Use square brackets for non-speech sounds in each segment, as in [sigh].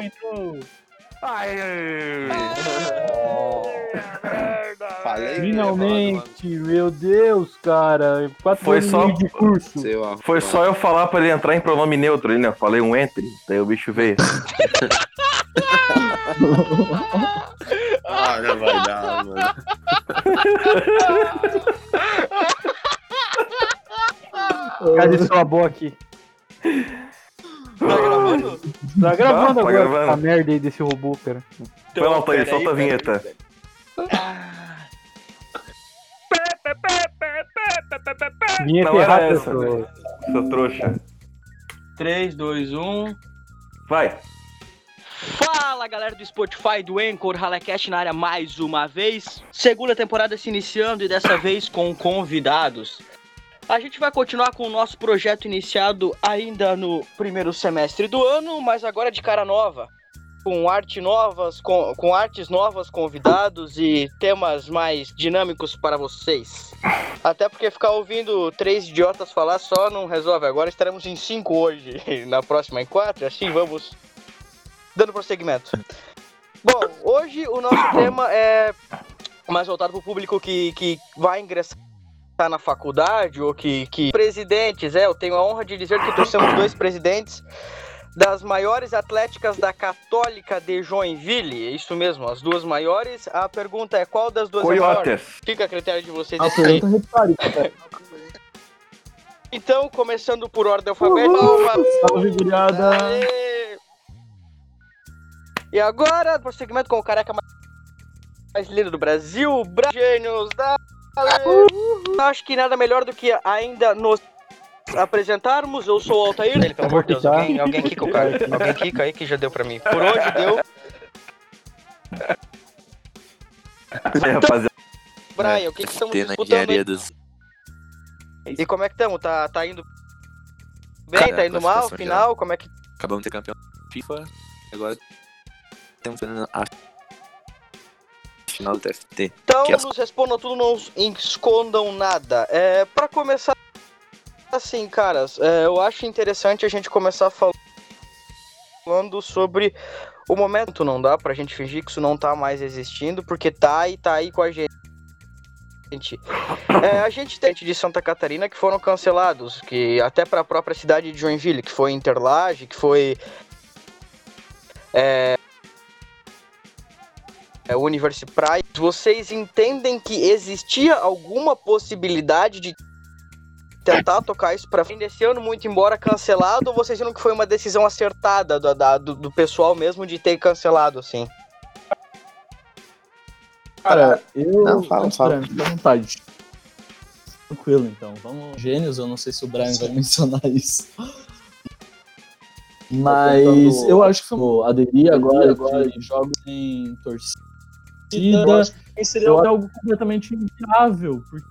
tipo, entrou. Ai, Falei. Finalmente, meu Deus, cara. Quatro Foi só- de curso. Arrombado. Foi só eu falar pra ele entrar em pronome neutro ali, né? Falei um entre, daí o bicho veio. Ah, não vai dar, mano. Cadê sua boa aqui? Tá gravando? Tá gravando tá agora gravando. essa merda aí desse robô, cara. Foi lá, Thaís, peraí, solta a peraí, vinheta. Vinheta Não errada, essa. Seu trouxa. 3, 2, 1. Vai. Fala galera do Spotify, do Anchor, Halecast na área mais uma vez. Segunda temporada se iniciando e dessa vez com convidados. A gente vai continuar com o nosso projeto iniciado ainda no primeiro semestre do ano, mas agora de cara nova. Com arte novas, com, com artes novas, convidados e temas mais dinâmicos para vocês. Até porque ficar ouvindo três idiotas falar só não resolve. Agora estaremos em cinco hoje, [laughs] na próxima em quatro, assim vamos dando prosseguimento. Bom, hoje o nosso [coughs] tema é mais voltado para o público que, que vai ingressar na faculdade ou que, que. Presidentes, é, eu tenho a honra de dizer que trouxemos dois presidentes das maiores atléticas da Católica de Joinville. É isso mesmo, as duas maiores. A pergunta é qual das duas é maior? Coiotes. Fica a critério de vocês A decidirem. pergunta retórica, cara. Então, começando por ordem alfabética. Salve, guriada. Aê! E agora, prosseguimento com o careca mais- mais lindo do Brasil, Bra- Gênios da. Acho que nada melhor do que ainda nos apresentarmos. Eu sou o Altair. Ele, pelo amor de Deus, alguém, alguém quica o cara. Alguém quica aí que já deu pra mim. Por hoje deu. É, rapaziada. Brian, o que, que estamos disputando dos. E como é que estamos? Tá, tá indo bem? Cara, tá indo mal? Final? Como é que. Acabamos de ter campeão FIFA. Agora estamos fazendo a final do TFT. Então, Que as- nos respondam tudo, não escondam nada. É, para começar, assim, caras, é, eu acho interessante a gente começar fal- falando sobre o momento. Não dá pra gente fingir que isso não tá mais existindo, porque tá e tá aí com a gente. É, a gente tem de Santa Catarina que foram cancelados, que até para a própria cidade de Joinville, que foi Interlage, que foi é, Universi Praia. Vocês entendem que existia alguma possibilidade de tentar tocar isso para frente esse ano, muito embora cancelado, ou vocês viram que foi uma decisão acertada do, da- do, do pessoal mesmo de ter cancelado, assim? Cara, eu. Não, fala, fala. Fica à vontade. Tranquilo, então. Vamos. Gênios, eu não sei se o Brian vai mencionar [laughs] isso. Mas tentando- eu acho que foi aderir agora, agora de jogos em torcida. Seria algo completamente inviável. Porque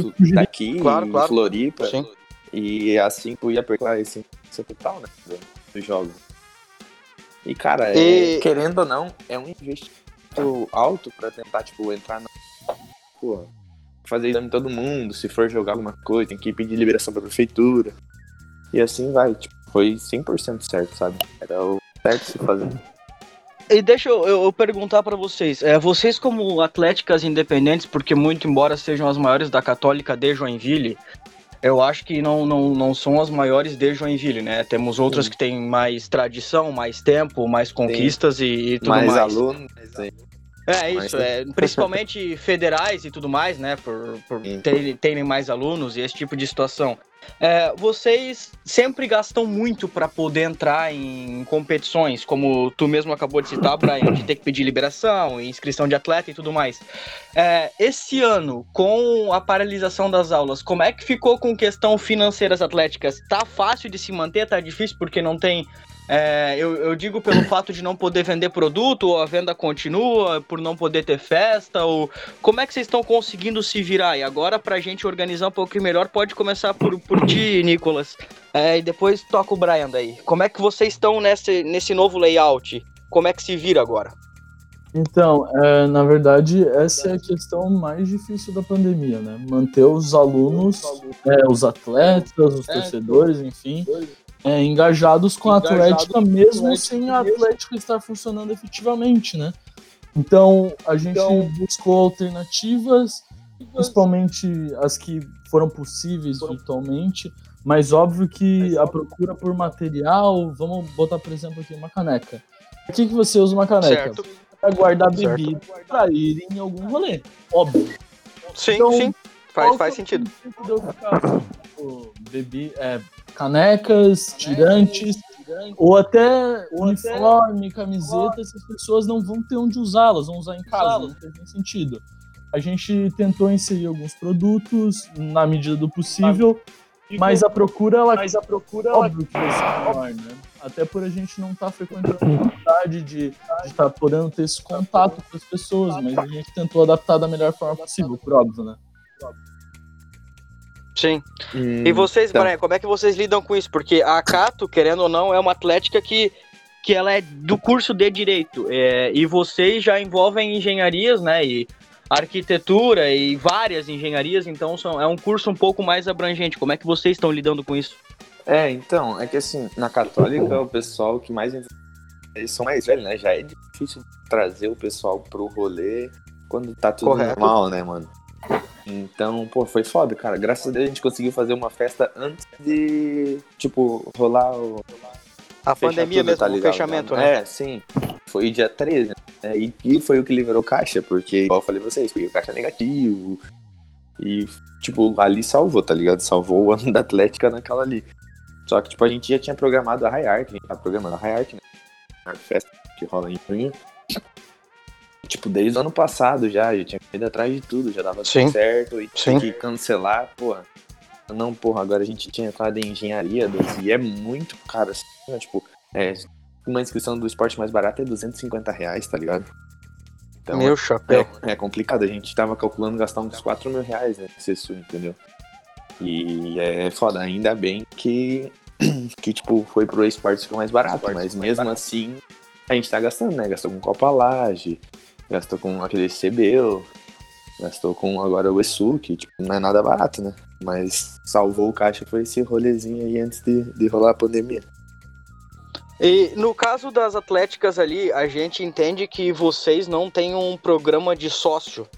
Tu fugiria Daqui Claro, em claro. Floripa. Sim. E a 5 ia perder esse esse total, né? do- jogo. E, cara, é- E- querendo ou não, é um investimento alto pra tentar, tipo, entrar na. Pô, fazer exame em todo mundo. Se for jogar alguma coisa, tem que pedir liberação pra prefeitura. E assim vai. Tipo, foi 100% certo, sabe? Era o certo se fazer. E deixa eu, eu- eu perguntar pra vocês, é, vocês como atléticas independentes, porque muito embora sejam as maiores da Católica de Joinville, eu acho que não, não, não são as maiores de Joinville, né? Temos outras que têm mais tradição, mais tempo, mais conquistas e, e tudo mais. Mais alunos. É Mas isso, é, principalmente [laughs] federais e tudo mais, né? Por, por terem, terem mais alunos e esse tipo de situação. É, vocês sempre gastam muito para poder entrar em competições, como tu mesmo acabou de citar, Brian, de ter que pedir liberação, inscrição de atleta e tudo mais. É, esse ano, com a paralisação das aulas, como é que ficou com questão financeiras atléticas? Tá fácil de se manter? Tá difícil porque não tem é, eu, eu digo pelo [coughs] fato de não poder vender produto, ou a venda continua, por não poder ter festa, ou como é que vocês estão conseguindo se virar? E agora, pra gente organizar um pouco melhor, pode começar por, por ti, Nicolas. É, e depois toca o Brian daí. Como é que vocês estão nesse, nesse novo layout? Como é que se vira agora? Então, é, na verdade, essa é a questão mais difícil da pandemia, né? Manter os alunos, é, os atletas, os É. torcedores, enfim, é, engajados com a Atlética, mesmo Atlética, sem a Atlética estar funcionando efetivamente, né? Então a gente Então- buscou alternativas, principalmente as que foram possíveis virtualmente, mas óbvio que a procura por material, vamos botar por exemplo aqui uma caneca. Por que, que você usa uma caneca? Certo. Para guardar Certo. bebida, para ir em algum rolê, óbvio. Sim, Então, sim. Faz, faz sentido. princípio de eu ficar, tipo, bebi, é, canecas, tirantes, ou até uniforme, camiseta, essas pessoas não vão ter onde usá-las, vão usar em casa, não nem sentido. A gente tentou inserir alguns produtos na medida do possível, mas a procura, ela, mas a procura, óbvio que vai ser maior, né? Até por a gente não estar frequentando a faculdade de estar podendo ter esse contato com as pessoas, mas a gente tentou adaptar da melhor forma possível, por óbvio, né? Sim. Hum, E vocês, então. Como é que vocês lidam com isso? Porque a Cato, querendo ou não, é uma atlética que, que ela é do curso de Direito. é, e vocês já envolvem engenharias, né? E arquitetura e várias engenharias, então são, é um curso um pouco mais abrangente. Como é que vocês estão lidando com isso? É, então, é que assim, na católica, o pessoal que mais. Eles são mais velhos, né? Já é difícil trazer o pessoal pro rolê quando tá tudo Correto. normal, né, mano? Então, pô, foi foda, cara. Graças a Deus a gente conseguiu fazer uma festa antes de, tipo, rolar o. A pandemia tudo, mesmo, tá o ligado? fechamento, né? É, sim. Foi dia 13, né? E, e foi o que liberou caixa, porque, igual eu falei pra vocês, foi o caixa negativo. E, tipo, ali salvou, tá ligado? Salvou o ano da Atlética naquela ali. Só que, tipo, a gente já tinha programado a High Art, a gente tá programando a High Art, né? A festa que rola em junho. Tipo, desde o ano passado já, já tinha ido atrás de tudo, já dava Sim. tudo certo. E Sim. tinha que cancelar, porra. Não, porra, agora a gente tinha entrado em engenharia, e é muito caro, assim, né? Tipo, é, uma inscrição do esporte mais barata é 250 reais, tá ligado? Então, Meu chapéu. é, é complicado, a gente tava calculando gastar uns 4 mil reais né, nesse sul, entendeu? E é foda, ainda bem que, [clears throat] que tipo, foi pro esporte ficou mais barato, mas mesmo assim a gente tá gastando, né? Gastou com Copa Laje, gastou com aquele CBU, gastou com agora o ESU, que tipo, não é nada barato, né? Mas salvou o caixa foi esse rolezinho aí antes de, de rolar a pandemia. E no caso das atléticas ali, a gente entende que vocês não têm um programa de sócio,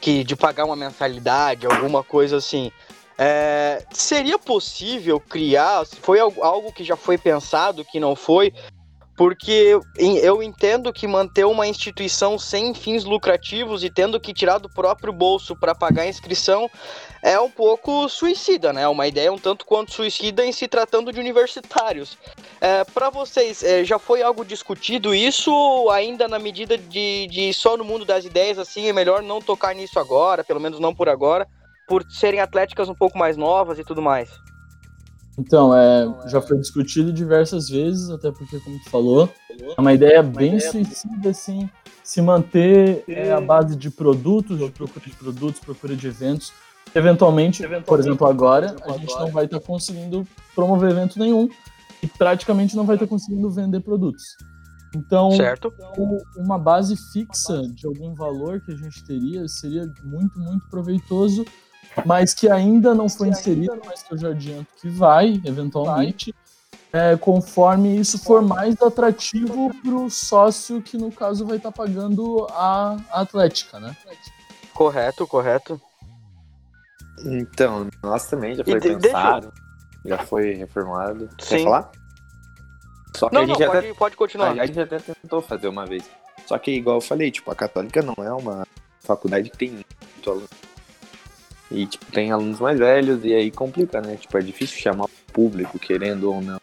que de pagar uma mensalidade, alguma coisa assim. É, seria possível criar? Foi algo- que já foi pensado, que não foi? Porque eu entendo que manter uma instituição sem fins lucrativos e tendo que tirar do próprio bolso para pagar a inscrição é um pouco suicida, né? Uma ideia um tanto quanto suicida em se tratando de universitários. É, para vocês, é, já foi algo discutido isso ou ainda na medida de, de só no mundo das ideias, assim, é melhor não tocar nisso agora, pelo menos não por agora, por serem atléticas um pouco mais novas e tudo mais? Então, é, já foi discutido diversas vezes, até porque, como tu falou, é uma ideia bem suicida, assim, se manter é, a base de produtos, de procura de produtos, procura de eventos. Eventualmente, por exemplo, agora, a gente não vai estar conseguindo promover evento nenhum e praticamente não vai estar conseguindo vender produtos. Então, Certo? o- uma base fixa de algum valor que a gente teria seria muito, muito proveitoso, mas que ainda não foi inserido, mas que eu já adianto que vai, eventualmente, é, conforme isso for mais atrativo para o sócio que, no caso, vai estar pagando a Atlética, né? Correto, correto. Então, nós também já E foi de- pensado, já foi reformado. Quer Sim. falar? Só que Não, a não, gente até pode, pode continuar. A gente até tentou fazer uma vez. Só que, igual eu falei, tipo, a católica não é uma faculdade que tem muito aluno. E, tipo, tem alunos mais velhos e aí complica, né? Tipo, é difícil chamar o público, querendo ou não.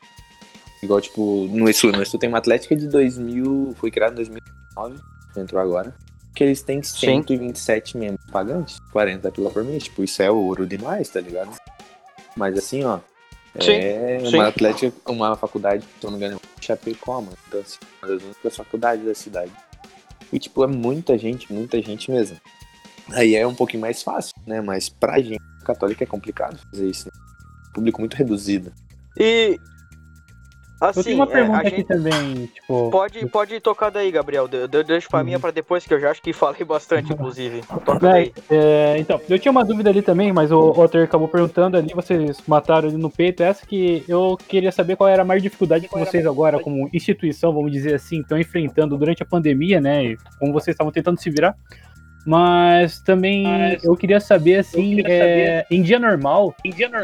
Igual, tipo, no ESU. No ESU tem uma atlética de 2000, foi criada em 2009, entrou agora. Que eles têm 127 membros pagantes, 40 pila por mês. Tipo, isso é ouro demais, tá ligado? Mas assim, ó, Sim, é sim. uma atlética, uma faculdade, se eu não me engano, é Chapecó, mano. Então, assim, uma das únicas faculdades da cidade. E, tipo, é muita gente, muita gente mesmo. Aí é um pouquinho mais fácil, né? Mas pra gente católica é complicado fazer isso. Né? Público muito reduzido. E Eu tenho Assim, uma é, pergunta a aqui gente também, tipo. pode, pode tocar daí, Gabriel. De, de, deixa pra minha pra depois, que eu já acho que falei bastante, inclusive. Toca É, daí. é, então, eu tinha uma dúvida ali também, mas o Otter acabou perguntando ali, vocês mataram ali no peito, essa que eu queria saber qual era a maior dificuldade que vocês agora, como instituição, vamos dizer assim, estão enfrentando durante a pandemia, né, e como vocês estavam tentando se virar. Mas também eu queria saber, assim, é, em dia normal,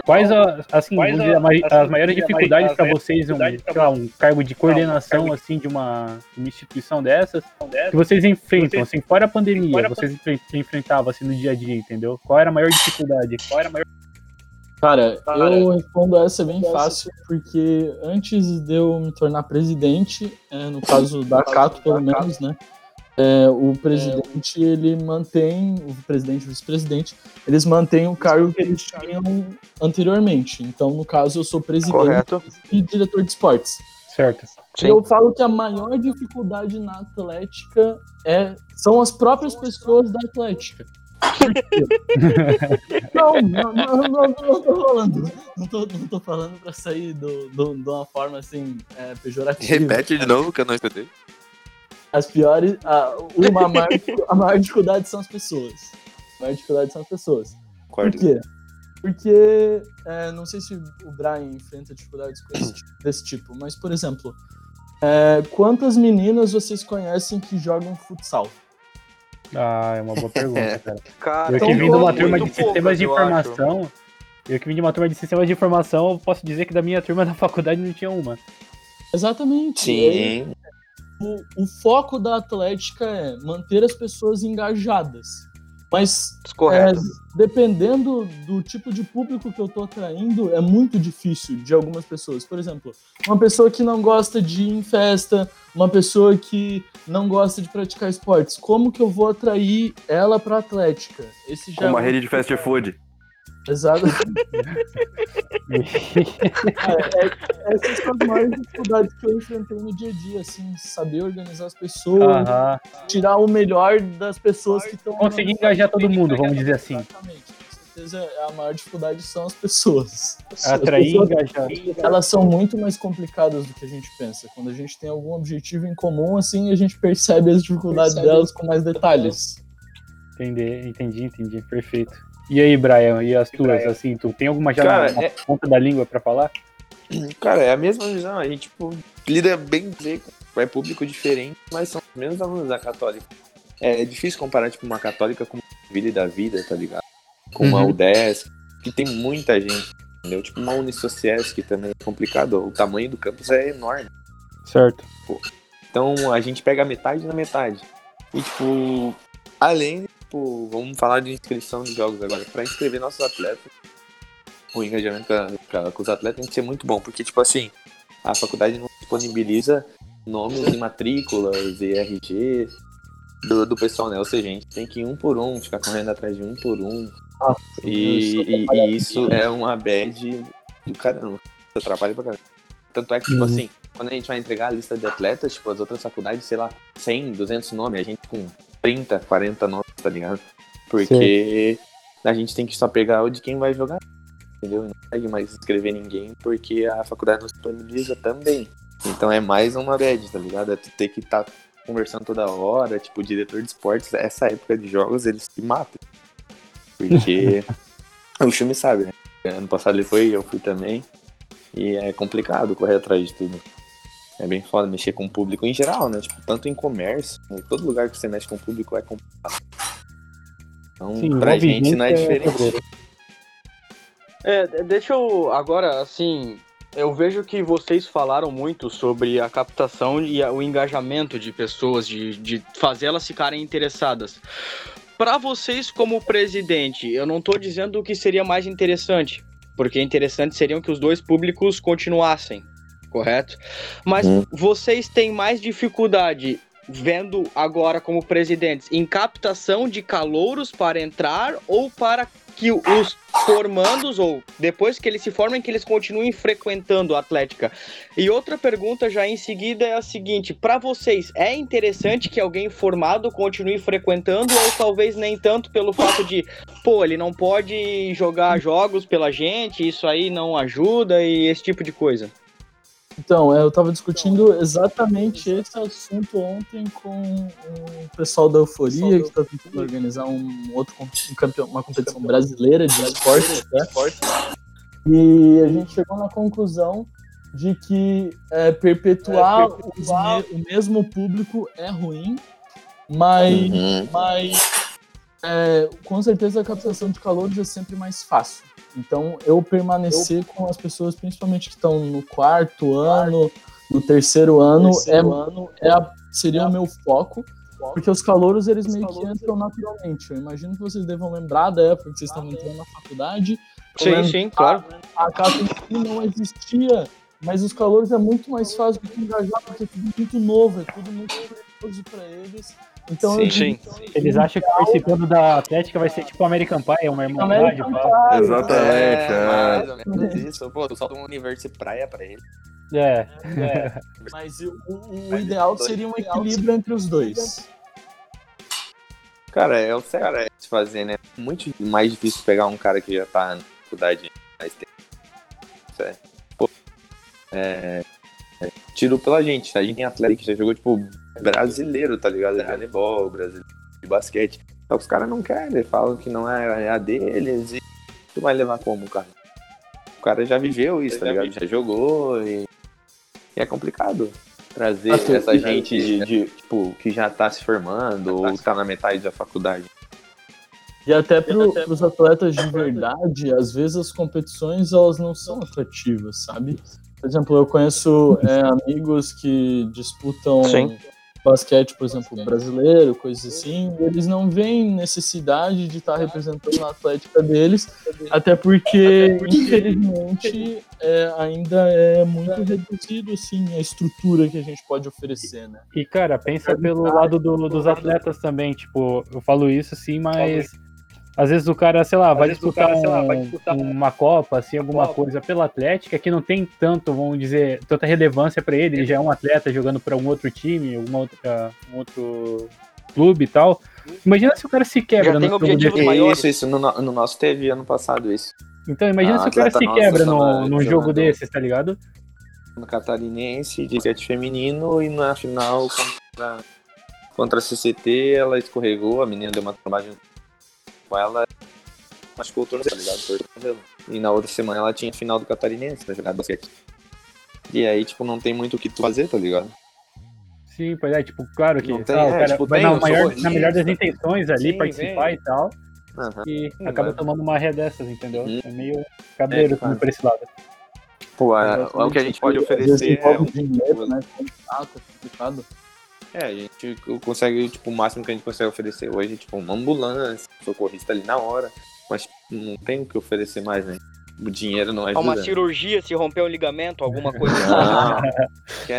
quais, a- assim, vamos dizer, a mai- as maiores dificuldades para vocês, um, sei lá, um cargo de coordenação, assim, de uma, uma instituição dessas, que vocês enfrentam, assim, fora a pandemia, vocês enfren- enfrentavam, assim, no dia a dia, entendeu? Qual era a maior dificuldade? Qual era a maior... Cara, eu respondo essa bem fácil, porque antes de eu me tornar presidente, é, no caso da Cato, pelo menos, né? É, o presidente, ele mantém, o presidente e o vice-presidente, eles mantêm o cargo que eles tinham anteriormente. Então, no caso, eu sou presidente Correto. e diretor de esportes. Certo. Sim. Eu falo que a maior dificuldade na Atlética é, são as próprias pessoas da Atlética. [laughs] Não, não, não, não, não tô falando. Não tô, não tô falando pra sair do, do- de uma forma assim, é, pejorativa. Repete de novo que eu não escutei. As piores. A, uma, a, [laughs] maior, a maior dificuldade são as pessoas. A maior dificuldade são as pessoas. Por quê? Porque é, não sei se o Brian enfrenta dificuldades com esse tipo- desse tipo, mas, por exemplo, é, quantas meninas vocês conhecem que jogam futsal? Ah, é uma boa pergunta, [laughs] cara. Cara, Eu que vim de uma turma de poucas, sistemas de eu acho. informação. Eu que vim de uma turma de sistemas de informação, eu posso dizer que da minha turma da faculdade não tinha uma. Exatamente. Sim. O, o foco da Atlética é manter as pessoas engajadas. Mas. É, dependendo do tipo de público que eu tô atraindo, é muito difícil de algumas pessoas. Por exemplo, uma pessoa que não gosta de ir em festa, uma pessoa que não gosta de praticar esportes. Como que eu vou atrair ela pra Atlética? Esse já Com uma é um- rede de fast food. Exato. É, é, essas são as maiores dificuldades que eu enfrentei no dia a dia, assim, saber organizar as pessoas, Aham. tirar o melhor das pessoas que estão. Conseguir engajar todo mundo, vamos dizer assim. Exatamente. Com certeza a maior dificuldade são as pessoas. Atrair e engajar. elas são muito mais complicadas do que a gente pensa. Quando a gente tem algum objetivo em comum, assim, a gente percebe as dificuldades Percebe. delas com mais detalhes. Entendi, entendi, entendi. Perfeito. E aí, Brian, e as tuas, assim, tu tem alguma já Cara, na, é- ponta da língua pra falar? [clears throat] Cara, é a mesma visão. A gente, tipo, lida bem com é público diferente, mas são os mesmos alunos da católica. É difícil comparar, tipo, uma católica com uma Vila da Vida, tá ligado? Com uma Uhum. UDESC, que tem muita gente, entendeu? Tipo, uma Unisociesc que também é complicado. O tamanho do campus é enorme. Certo. Então a gente pega metade na metade. E tipo, além, tipo, vamos falar de inscrição de jogos agora. Pra inscrever nossos atletas, o engajamento com os atletas tem que ser muito bom, porque tipo assim, a faculdade não disponibiliza nomes e matrículas e RG do, do pessoal, né? Ou seja, a gente tem que ir um por um, ficar correndo atrás de um por um. E, e- e isso é uma bad do caramba. Isso atrapalha pra caramba. Tanto é que, tipo Uhum. assim, quando a gente vai entregar a lista de atletas, tipo, as outras faculdades, sei lá, 100, 200 nomes, a gente com 30, 40 nomes, tá ligado? Porque a gente tem que só pegar o de quem vai jogar, entendeu? Não consegue mais escrever ninguém porque a faculdade não disponibiliza também. Então é mais uma bad, tá ligado? É tu ter que estar conversando toda hora, tipo, o diretor de esportes, essa época de jogos, eles se matam. Porque [laughs] o filme sabe, né? Ano passado ele foi, eu fui também. E é complicado correr atrás de tudo. É bem foda mexer com o público em geral, né? Tipo, tanto em comércio, em todo lugar que você mexe com o público é complicado. Então, Sim, pra gente não é é diferente. É, de- deixa eu agora, assim, eu vejo que vocês falaram muito sobre a captação e o engajamento de pessoas, de, de fazer elas ficarem interessadas. Para vocês, como presidente, eu não tô dizendo o que seria mais interessante, porque interessante seriam que os dois públicos continuassem, correto? Mas Hum. vocês têm mais dificuldade vendo agora como presidentes em captação de calouros para entrar ou para que os formandos ou depois que eles se formem que eles continuem frequentando a Atlética. E outra pergunta já em seguida é a seguinte: para vocês é interessante que alguém formado continue frequentando ou talvez nem tanto pelo fato de, pô, ele não pode jogar jogos pela gente, isso aí não ajuda e esse tipo de coisa? Então, é, eu estava discutindo exatamente esse assunto ontem com o pessoal da Euforia, que está tentando organizar um outro um campeão, uma competição brasileira de esporte, né? E a gente chegou na conclusão de que é, perpetuar, é, perpetuar o mesmo público é ruim, mas, uhum. mas é, com certeza a captação de calor é sempre mais fácil. Então, eu permanecer eu... com as pessoas, principalmente que estão no quarto ano, no terceiro ano, terceiro é, ano é a, seria é o meu foco, porque os calouros, eles meio que entram naturalmente. Eu imagino que vocês devam lembrar da época que vocês estavam entrando na faculdade. Sim, sim, claro. A, a casa não existia, mas os calouros é muito mais fácil de engajar, porque é tudo muito novo, é tudo muito para eles. Então, sim, sim. Eles acham que participando da Atlética vai ser tipo American Pie, uma irmandade. Exatamente. É, mais ou menos isso. Pô, só um universo praia pra ele. É. é. [laughs] Mas o, o, o ideal seria um equilíbrio entre os dois. Cara, é o certo é se fazer, né? Muito mais difícil pegar um cara que já tá na faculdade mais tempo. Certo. Pô, é, é, tiro pela gente. A gente tem atleta que já jogou, tipo, brasileiro, tá ligado? De handebol, brasileiro de basquete. Só que os caras não querem, falam que não é, é a deles e tu vai levar como, cara? O cara já viveu isso, tá ligado? Já jogou e, e é complicado trazer ah, essa gente de, de, tipo, que já tá se formando ou tá na metade da faculdade. E até para os atletas de verdade, às vezes as competições elas não são atrativas, sabe? Por exemplo, eu conheço é, amigos que disputam Sim basquete, por exemplo, brasileiro, coisas assim, eles não veem necessidade de estar tá representando a atlética deles, até porque, infelizmente, é, ainda é muito reduzido assim, a estrutura que a gente pode oferecer, né? E, cara, pensa pelo lado do, dos atletas também, tipo, eu falo isso assim, mas às vezes o cara, sei lá, vai disputar, cara, um, lá, vai disputar, uma Copa, assim, alguma Copa. coisa pela Atlética que não tem tanto, vamos dizer, tanta relevância para ele. Ele já é um atleta jogando para um outro time, alguma outra, um outro clube e tal. Imagina se o cara se quebra já no tem objetivos maiores. Isso, isso no, no, nosso teve ano passado isso. Então, imagina ah, se o cara se quebra no, num jogo desses, tá ligado? No Catarinense, de basquete feminino, e na final contra, contra a CCT, ela escorregou, a menina deu uma trombagem com ela, o tornozelo, tá ligado? E na outra semana ela tinha final do Catarinense pra jogar basquete. E aí, tipo, não tem muito o que tu fazer, tá ligado? Sim, pois é, tipo, claro que não tem, ah, é, cara tipo, tem, na, maior, na melhor das intenções ali, sim, participar vem. e tal. Uhum. E sim, acaba tomando uma ré dessas, entendeu? Uhum. É meio cabreiro é, por esse lado. Pô, é, é, o que a gente pode oferecer é. Um... Dinheiro, né? É complicado. É, a gente consegue, tipo, o máximo que a gente consegue oferecer hoje, tipo, uma ambulância, socorrista ali na hora, mas não tem o que oferecer mais, né? O dinheiro não ajuda. Uma cirurgia, se romper um ligamento, alguma [laughs] coisa.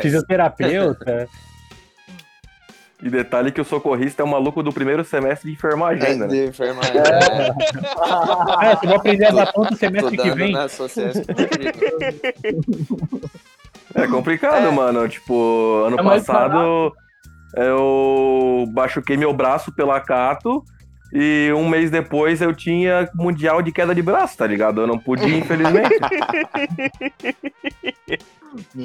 Fisioterapeuta. [laughs] E detalhe que o socorrista é o maluco do primeiro semestre de enfermagem é. Né? De enfermagem. É. [laughs] é, você vai aprender a dar conta semestre que vem. É complicado, é. mano. Tipo, ano é passado eu machuquei meu braço pela Cato e um mês depois eu tinha mundial de queda de braço, tá ligado? Eu não podia, infelizmente. [laughs]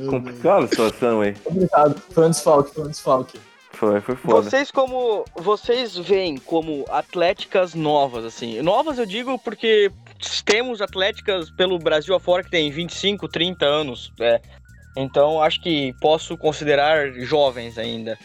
Complicada a situação, hein? Obrigado. Foi um desfalque, foi um desfalque. Foi, foi foda. Vocês como. Vocês veem como atléticas novas, assim. Novas eu digo porque temos atléticas pelo Brasil afora que tem 25, 30 anos. É, então acho que posso considerar jovens ainda.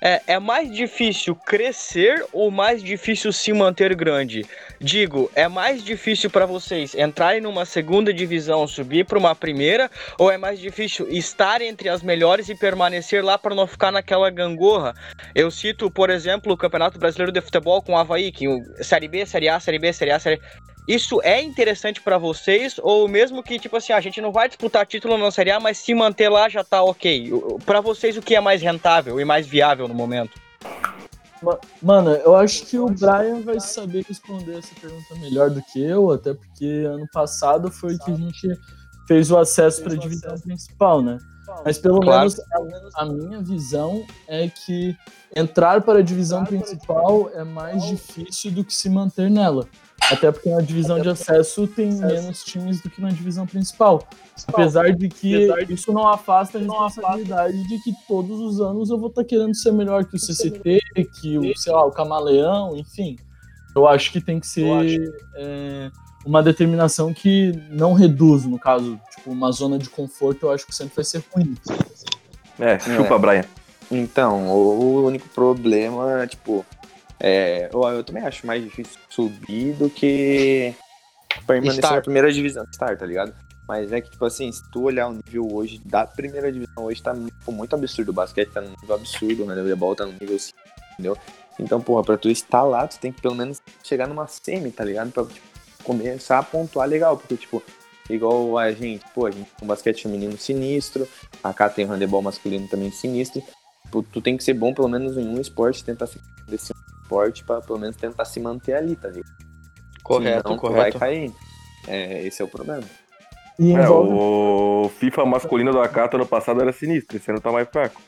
É, é, mais difícil crescer ou mais difícil se manter grande? Digo, é mais difícil para vocês entrarem numa segunda divisão, subir para uma primeira, ou é mais difícil estar entre as melhores e permanecer lá para não ficar naquela gangorra? Eu cito, por exemplo, o Campeonato Brasileiro de Futebol com o Havaí, que Série B, Série A, Série B, Série A, Série isso é interessante para vocês ou mesmo que tipo assim, a gente não vai disputar título na Série A, mas se manter lá já tá OK. Para vocês o que é mais rentável e mais viável no momento? Mano, eu acho que o Brian vai saber responder essa pergunta melhor do que eu, até porque ano passado foi que a gente fez o acesso para a divisão principal, né? Mas pelo claro. menos a, a, minha visão é que entrar para a divisão principal é mais difícil do que se manter nela. Até porque na divisão de acesso tem menos times do que na divisão principal. Apesar de que isso não afasta a responsabilidade de que todos os anos eu vou estar querendo ser melhor que o CCT, que o, sei lá, o Camaleão, enfim. Eu acho que tem que ser é, uma determinação que não reduz, no caso, tipo, uma zona de conforto, eu acho que sempre vai ser ruim. É, chupa, É. Brian. Então, o único problema, tipo, é, eu, eu também acho mais difícil subir do que permanecer na primeira divisão, start, tá ligado? Mas é que, tipo assim, se tu olhar o nível hoje da primeira divisão, hoje tá tipo, muito absurdo. O basquete tá num nível absurdo, né? O voleibol tá num nível assim, entendeu? Então, porra, pra tu estar lá, tu tem que pelo menos chegar numa semi, tá ligado? Pra tipo, começar a pontuar legal, porque, tipo, igual a gente, pô, a gente tem um basquete feminino sinistro, a cá tem um handebol masculino também sinistro. Tipo, tu tem que ser bom pelo menos em um esporte, tentar se desse esporte pra pelo menos tentar se manter ali, tá ligado? Correto, Senão, tu vai correto. cair. É, esse é o problema. E É, o FIFA masculino do Akato ano passado era sinistro, esse ano tá mais fraco.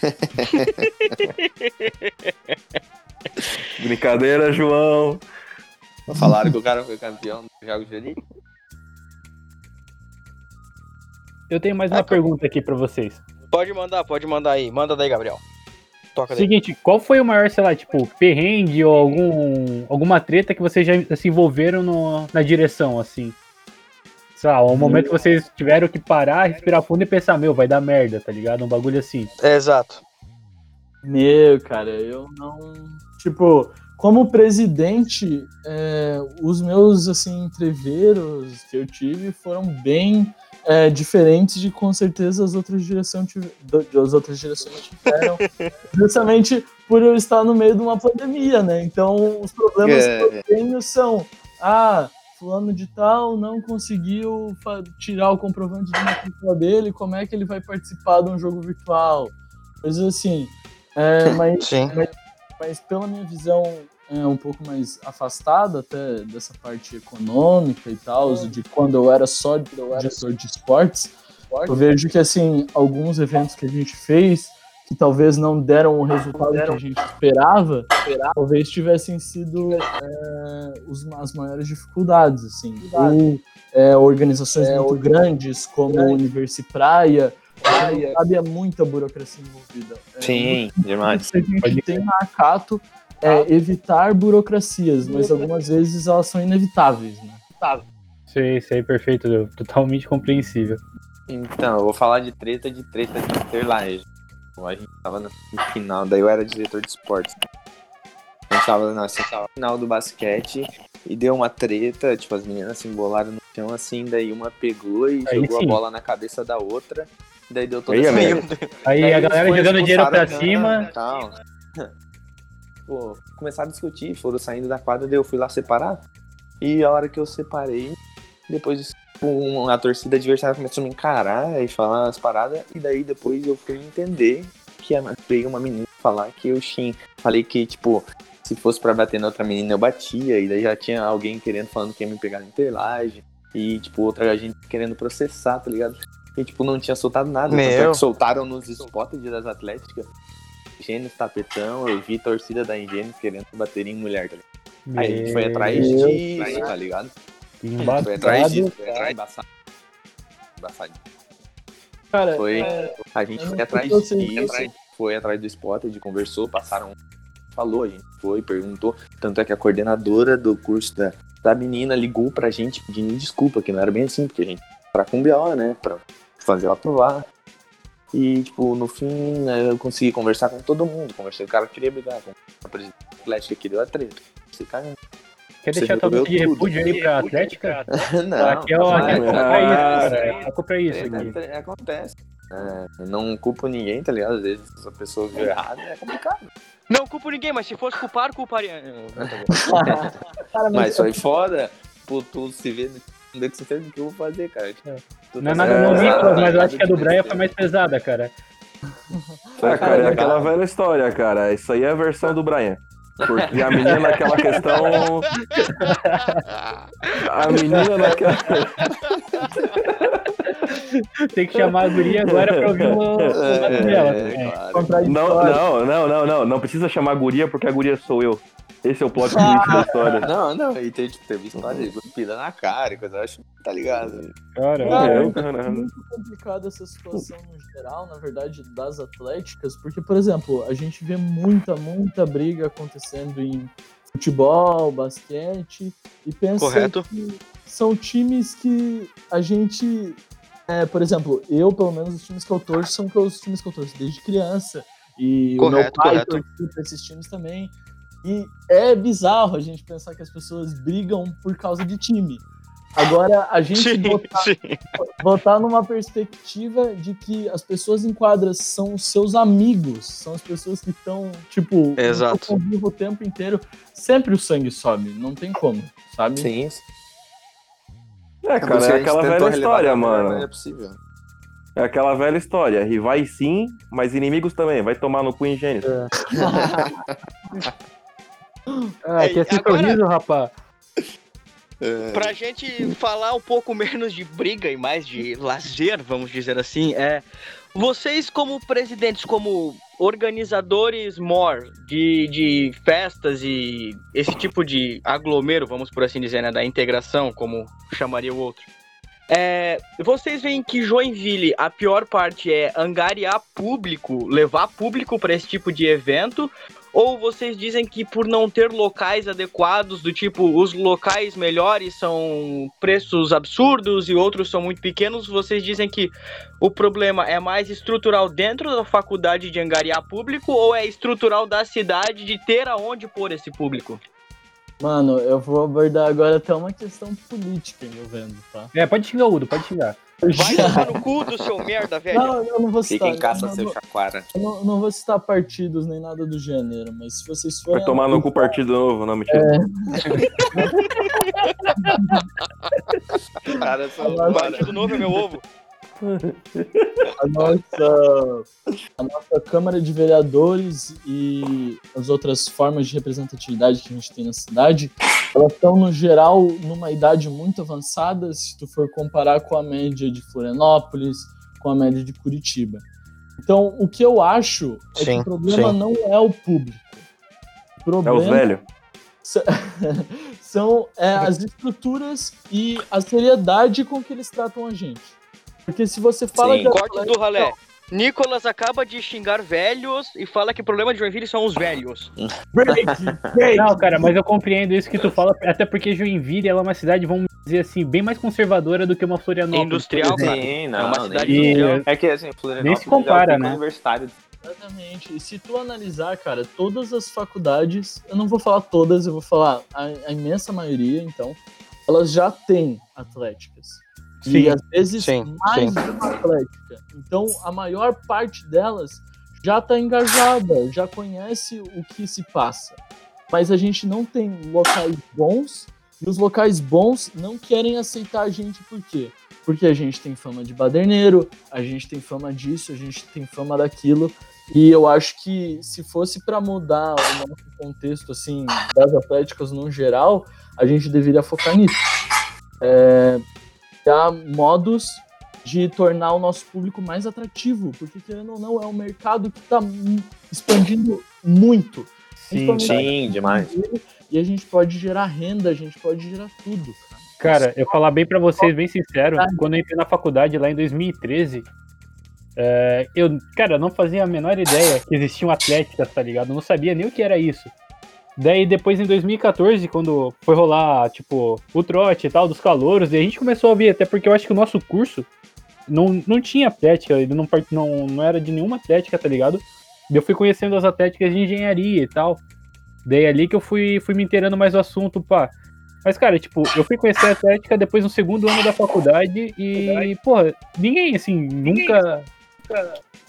[laughs] Brincadeira, João. Falaram que o cara foi campeão do Jogos de Elite. Eu tenho mais uma Ah, pergunta aqui pra vocês. Pode mandar, pode mandar aí. Manda daí, Gabriel. Toca daí. Seguinte, qual foi o maior, sei lá, tipo, perrengue ou algum, alguma treta que vocês já se envolveram no- na direção, assim? Sei lá, o momento que vocês tiveram que parar, respirar fundo e pensar, meu, vai dar merda, tá ligado? Um bagulho assim. É, exato. Meu, cara, eu não. Tipo, como presidente, é, os meus, assim, entreveros que eu tive foram bem é, diferentes de com certeza as outras direções tive- as outras direções tiveram. [laughs] justamente por eu estar no meio de uma pandemia, né? Então, os problemas que eu É, tenho são. Ah, fulano de tal não conseguiu tirar o comprovante de matrícula dele, como é que ele vai participar de um jogo virtual? Coisas assim. É, [laughs] mas, Sim. mas pela minha visão é, um pouco mais afastada até dessa parte econômica e tal, de quando eu era só diretor de esportes, eu vejo que assim, alguns eventos que a gente fez que talvez não deram o resultado que a gente esperava, talvez tivessem sido é, os- as maiores dificuldades, assim. Ou é, organizações muito grandes, como o Universi Praia, Praia, sabe, muita burocracia envolvida. É, Sim, demais. a gente tem na Acato é evitar burocracias, mas algumas vezes elas são inevitáveis, né? Isso aí, isso aí, perfeito, totalmente compreensível. Então, eu vou falar de treta de treta de interlagem. A gente tava no final, daí eu era diretor de esportes. A gente tava no final do basquete e deu uma treta, tipo, as meninas se embolaram no chão assim, daí uma pegou e Aí jogou sim. a bola na cabeça da outra. Daí deu toda Aí, essa. Aí Daí a galera jogando dinheiro pra cima. né, Tal. Pô, começaram a discutir, foram saindo da quadra, daí eu fui lá separar. E a hora que eu separei, depois um- a torcida adversária começou a me encarar e falar as paradas. E daí depois eu fui entender que veio uma menina falar que eu xin. Falei que, tipo, se fosse pra bater na outra menina eu batia. E daí já tinha alguém querendo, falando que ia me pegar na interlagem. E, tipo, outra gente querendo processar, tá ligado? E, tipo, não tinha soltado nada. É Meu. soltaram nos spots das Atléticas. Gênesis Tapetão, eu vi torcida da Ingênesis querendo bater em mulher, tá ligado? Aí a gente foi atrás Meu disso, tá ligado? Foi atrás Embaçado. disso, foi atrás embaçado. Embaçado. Cara, Foi. é, A gente foi atrás disso, sei. foi atrás do Spotted, conversou, passaram, falou, a gente foi, perguntou. Tanto é que a coordenadora do curso da, da menina ligou pra gente pedindo desculpa, que não era bem assim, porque a gente pra com BO, né, pra fazer ela aprovar. E, tipo, no fim, né, eu consegui conversar com todo mundo. Conversei com o cara que queria brigar, com a presidente atlética que deu a treta. Esse cara, Quer deixar tua resolveu nota de tudo. repúdio aí pra Atlética? [laughs] não, aqui é o aqui é. A culpa é isso É, aqui. é, acontece. É, eu não culpo ninguém, tá ligado? Às vezes se a pessoa viu errado, é complicado. Não culpo ninguém, mas se fosse culpar, culparia. Não, tá [laughs] [laughs] Mas foi foda, pô, tu se vê, não deu com certeza do que eu vou fazer, cara. Tu Não é tá nada É, Nicolas, mas eu acho que a do Brian foi mais pesada, cara. Ah, cara, é aquela velha história, cara. Isso aí é a versão do Brian. Porque a menina naquela questão. [laughs] A menina naquela. [laughs] Tem que chamar a guria agora pra ouvir o, lado [laughs] dela. É, também. claro. Não, não, não, não, não. Não precisa chamar a guria porque a guria sou eu. Esse é o plot [laughs] twist da história. Não, não, e tem, tipo, teve história de cuspida na cara e coisa, eu acho, tá ligado? Cara, Cara, É, é muito complicada essa situação no geral, na verdade, das atléticas, porque, por exemplo, a gente vê muita, muita briga acontecendo em futebol, basquete, e pensa Correto. que são times que a gente. É, por exemplo, eu, pelo menos, os times que eu torço são os times que eu torço desde criança. E o meu Correto, pai correto. torcia pra esses times também. E é bizarro a gente pensar que as pessoas brigam por causa de time. Agora, a gente Sim, botar sim. botar numa perspectiva de que as pessoas em quadras são os seus amigos, são as pessoas que estão, tipo, Exato. o tempo inteiro, sempre o sangue sobe, não tem como, sabe? Sim. É, cara, que é aquela velha história, melhor mano. maneira possível. É aquela velha história. Rivais sim, mas inimigos também. Vai tomar no cu em gênero. Ah, Ei, que esse agora- sorriso, rapaz. É, Pra gente falar um pouco menos de briga e mais de lazer, vamos dizer assim, é. Vocês, como presidentes, como organizadores more de, de festas e esse tipo de aglomero, vamos por assim dizer, né, da integração, como chamaria o outro. É, vocês veem que Joinville, a pior parte é angariar público, levar público para esse tipo de evento, ou vocês dizem que por não ter locais adequados, do tipo, os locais melhores são preços absurdos e outros são muito pequenos, vocês dizem que o problema é mais estrutural dentro da faculdade de angariar público ou é estrutural da cidade de ter aonde pôr esse público? Mano, eu vou abordar agora até uma questão política envolvendo, tá? É, pode xingar, Udo, pode xingar. Vai tomar no cu do seu merda, velho. Não, eu não vou Fica citar. em caça eu seu não, chaquara. eu não, não vou citar partidos nem nada do gênero, mas se vocês forem. Vai tomar no cu partido novo, não, mentira. Cara, são Partido novo é meu ovo. A nossa, a nossa Câmara de Vereadores e as outras formas de representatividade que a gente tem na cidade, elas estão, no geral, numa idade muito avançada, se tu for comparar com a média de Florianópolis, com a média de Curitiba. Então, o que eu acho é que Sim, o problema sim. não é o público. O É problema os velhos. [laughs] são é, as estruturas e a seriedade com que eles tratam a gente. Porque se você fala Sim. de Corte do ralé. Nicolas acaba de xingar velhos e fala que o problema de Joinville são os velhos. [laughs] Não, cara, mas eu compreendo isso que tu fala, até porque Joinville ela é uma cidade, vamos dizer assim, bem mais conservadora do que uma Florianópolis. Industrial, cara. Sim, é não, uma nem- cidade E- industrial. É que assim, Florianópolis Nem se compara, é né? universitário. Exatamente. E se tu analisar, cara, todas as faculdades, eu não vou falar todas, eu vou falar a, a imensa maioria, então, elas já têm atléticas. Sim. E às vezes Sim, mais sim. de uma atlética. Então, a maior parte delas já está engajada, já conhece o que se passa. Mas a gente não tem locais bons e os locais bons não querem aceitar a gente por quê? Porque a gente tem fama de baderneiro, a gente tem fama disso, a gente tem fama daquilo. E eu acho que se fosse para mudar o nosso contexto assim das atléticas no geral, a gente deveria focar nisso. É, criar modos de tornar o nosso público mais atrativo, porque querendo ou não é um mercado que está expandindo muito. Sim, Sim, demais. E a gente pode gerar renda, a gente pode gerar tudo. Cara. Eu falar bem pra vocês, bem sincero, quando eu entrei na faculdade lá em 2013, é, eu, cara, não fazia a menor ideia que existiam atléticas, tá ligado? Eu não sabia nem o que era isso. Daí depois em 2014, quando foi rolar, tipo, o trote e tal, dos calouros, daí a gente começou a ver, até porque eu acho que o nosso curso não, não tinha atlética, ele não, não, não era de nenhuma atlética, tá ligado? Eu fui conhecendo as atléticas de engenharia e tal. Daí ali que eu fui, fui me inteirando mais do assunto, pá. Mas, cara, tipo, eu fui conhecer a Atlética depois no segundo ano da faculdade e, porra, ninguém, assim, nunca.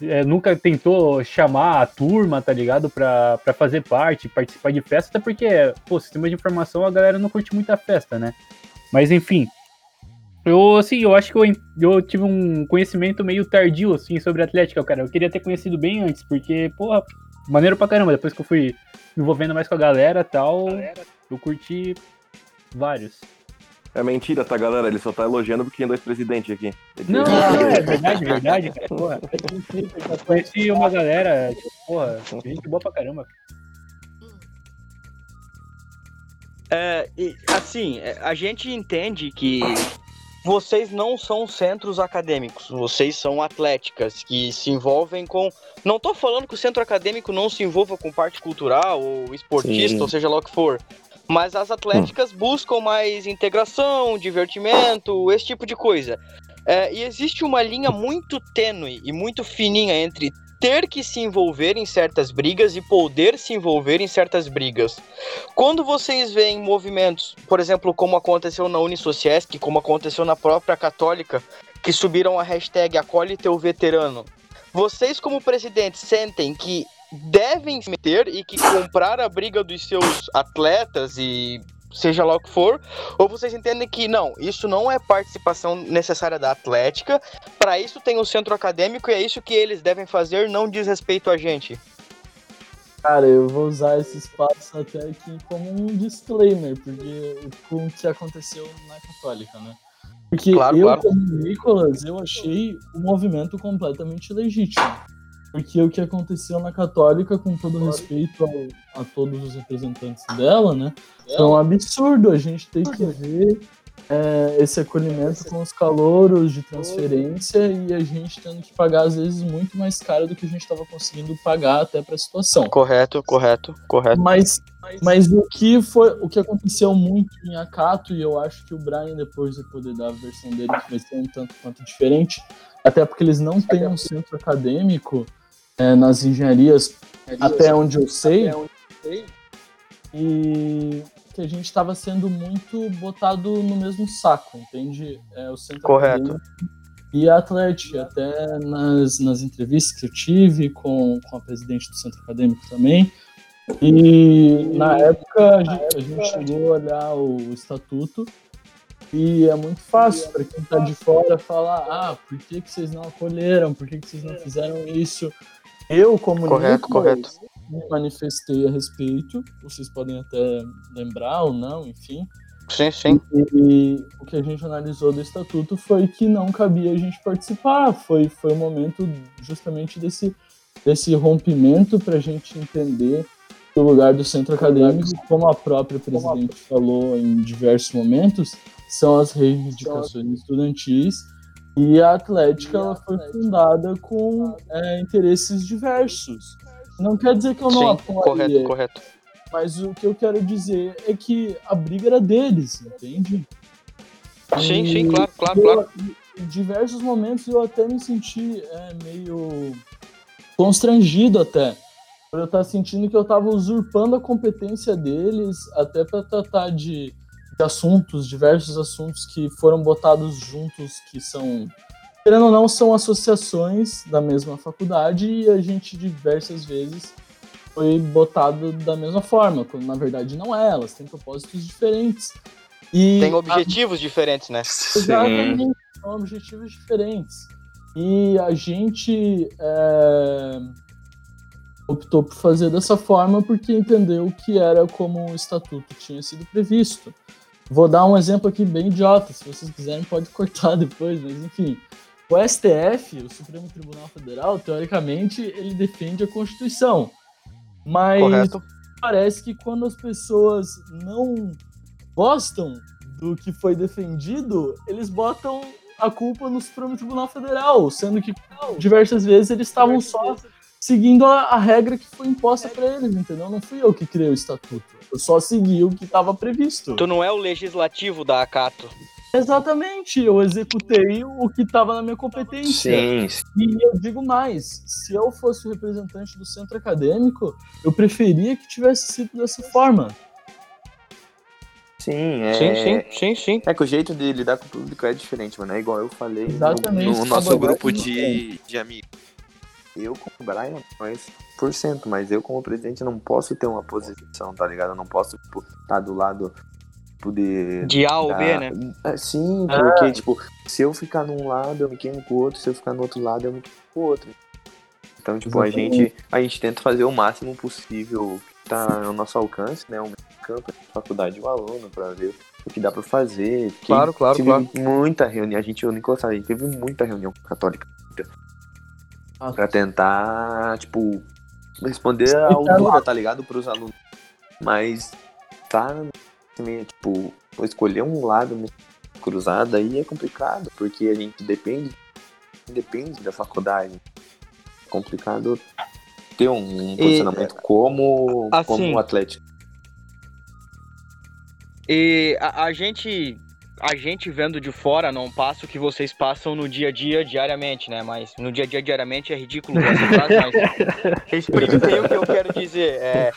É, nunca tentou chamar a turma, tá ligado? Pra, pra fazer parte, participar de festa, até porque, pô, sistema de informação a galera não curte muita festa, né? Mas enfim. Eu, assim, eu acho que eu, eu tive um conhecimento meio tardio, assim, sobre Atlética, cara. Eu queria ter conhecido bem antes, porque, porra, maneiro pra caramba. Depois que eu fui me envolvendo mais com a galera e tal, eu curti vários. É mentira, tá, galera? Ele só tá elogiando porque tem dois presidentes aqui. Não, é verdade, verdade, cara. Porra. Eu conheci uma galera, tipo, porra, gente boa pra caramba. É, e, assim, é, a gente entende que vocês não são centros acadêmicos, vocês são atléticas que se envolvem com. Não tô falando que o centro acadêmico não se envolva com parte cultural ou esportista, Sim. ou seja lá o que for. Mas as atléticas buscam mais integração, divertimento, esse tipo de coisa. É, e existe uma linha muito tênue e muito fininha entre ter que se envolver em certas brigas e poder se envolver em certas brigas. Quando vocês veem movimentos, por exemplo, como aconteceu na Unisociesc, como aconteceu na própria Católica, que subiram a hashtag Acolhe Teu Veterano, vocês como presidentes sentem que devem se meter e que comprar a briga dos seus atletas e seja lá o que for, ou vocês entendem que não, isso não é participação necessária da Atlética, para isso tem o centro acadêmico e é isso que eles devem fazer, não diz respeito a gente. Cara, eu vou usar esse espaço até aqui como um disclaimer, porque com o que aconteceu na Católica, né? Porque Claro, eu, claro. como Nicolas, eu achei o movimento completamente legítimo. Porque o que aconteceu na Católica, com todo respeito ao- a todos os representantes dela, né? É um absurdo a gente ter que ver é, esse acolhimento com os calouros de transferência e a gente tendo que pagar, às vezes, muito mais caro do que a gente estava conseguindo pagar até para a situação. Correto, correto, correto. Mas, mas o que foi o que aconteceu muito em Acato, e eu acho que o Brian depois vai poder dar a versão dele, que vai ser um tanto quanto diferente, até porque eles não têm um centro acadêmico é, nas engenharias, até onde eu sei, e que a gente estava sendo muito botado no mesmo saco, entende? É, o centro Correto. e a Atlética, até nas, nas entrevistas que eu tive com, com a presidente do centro acadêmico também, e na época a gente, a gente chegou a olhar o estatuto e é muito fácil para quem está de fora falar: ah, por que, que vocês não acolheram? Por que, que vocês não fizeram isso? Eu, como Correto, correto. me manifestei a respeito. Vocês podem até lembrar ou não, enfim. Sim, sim. E o que a gente analisou do estatuto foi que não cabia a gente participar. Foi, foi o momento justamente desse, desse rompimento para a gente entender o lugar do centro acadêmico, como a própria presidente falou em diversos momentos, são as reivindicações estudantis. E a Atlética ela foi fundada com é, interesses diversos. Não quer dizer que eu não Sim, apoie correto, correto. mas o que eu quero dizer é que a briga era deles, entende? Sim, E sim, claro, claro, eu- claro. Em diversos momentos eu até me senti é, meio constrangido até. Por eu estar sentindo que eu estava usurpando a competência deles até para tratar de, de assuntos, diversos assuntos que foram botados juntos, que são, querendo ou não, são associações da mesma faculdade e a gente diversas vezes foi botado da mesma forma, quando na verdade não é, elas têm propósitos diferentes. E Tem objetivos diferentes, né? Exatamente, são objetivos diferentes. E a gente é, optou por fazer dessa forma porque entendeu que era como o estatuto tinha sido previsto. Vou dar um exemplo aqui bem idiota, se vocês quiserem pode cortar [laughs] depois, mas enfim. O STF, o Supremo Tribunal Federal, teoricamente, ele defende a Constituição. Mas Correto. parece que quando as pessoas não gostam do que foi defendido, eles botam a culpa no Supremo Tribunal Federal, sendo que diversas vezes eles estavam só seguindo a, a regra que foi imposta para eles, entendeu? Não fui eu que criei o estatuto. Eu só segui o que estava previsto. Tu não é o legislativo da Acato. Exatamente, eu executei o que estava na minha competência. Sim, E eu digo mais, se eu fosse o representante do centro acadêmico, eu preferia que tivesse sido dessa forma. sim, é. Sim, sim, sim, sim. É que o jeito de lidar com o público é diferente, mano. É igual eu falei no- Exatamente, no, nosso abordagem grupo de, diferente. de amigos. Eu, como Brian, mais por cento, mas eu, como presidente, não posso ter uma posição, tá ligado? Eu não posso, tipo, estar do lado tipo, de. De A ou B, da- né? É, Sim, porque, tipo, se eu ficar num lado, eu me queimo com o outro, se eu ficar no outro lado, eu me queimo com o outro. Então, tipo, a gente, a gente tenta fazer o máximo possível que tá ao nosso alcance, né? O campo, na faculdade, o aluno, pra ver o que dá pra fazer. Claro, claro, tive claro. muita reunião, a gente, eu nem gostava, a gente teve muita reunião católica Ah, pra tentar, tipo, responder a altura, tá ligado, pros alunos. Mas tá, meio, tipo, escolher um lado meio cruzado aí é complicado, porque a gente depende, depende da faculdade. É complicado ter um posicionamento como, assim, como atlético. E a, a gente. A gente vendo de fora não passa o que vocês passam no dia a dia diariamente, né? Mas no dia a dia diariamente é ridículo essa frase, mas [laughs] o que eu quero dizer. É,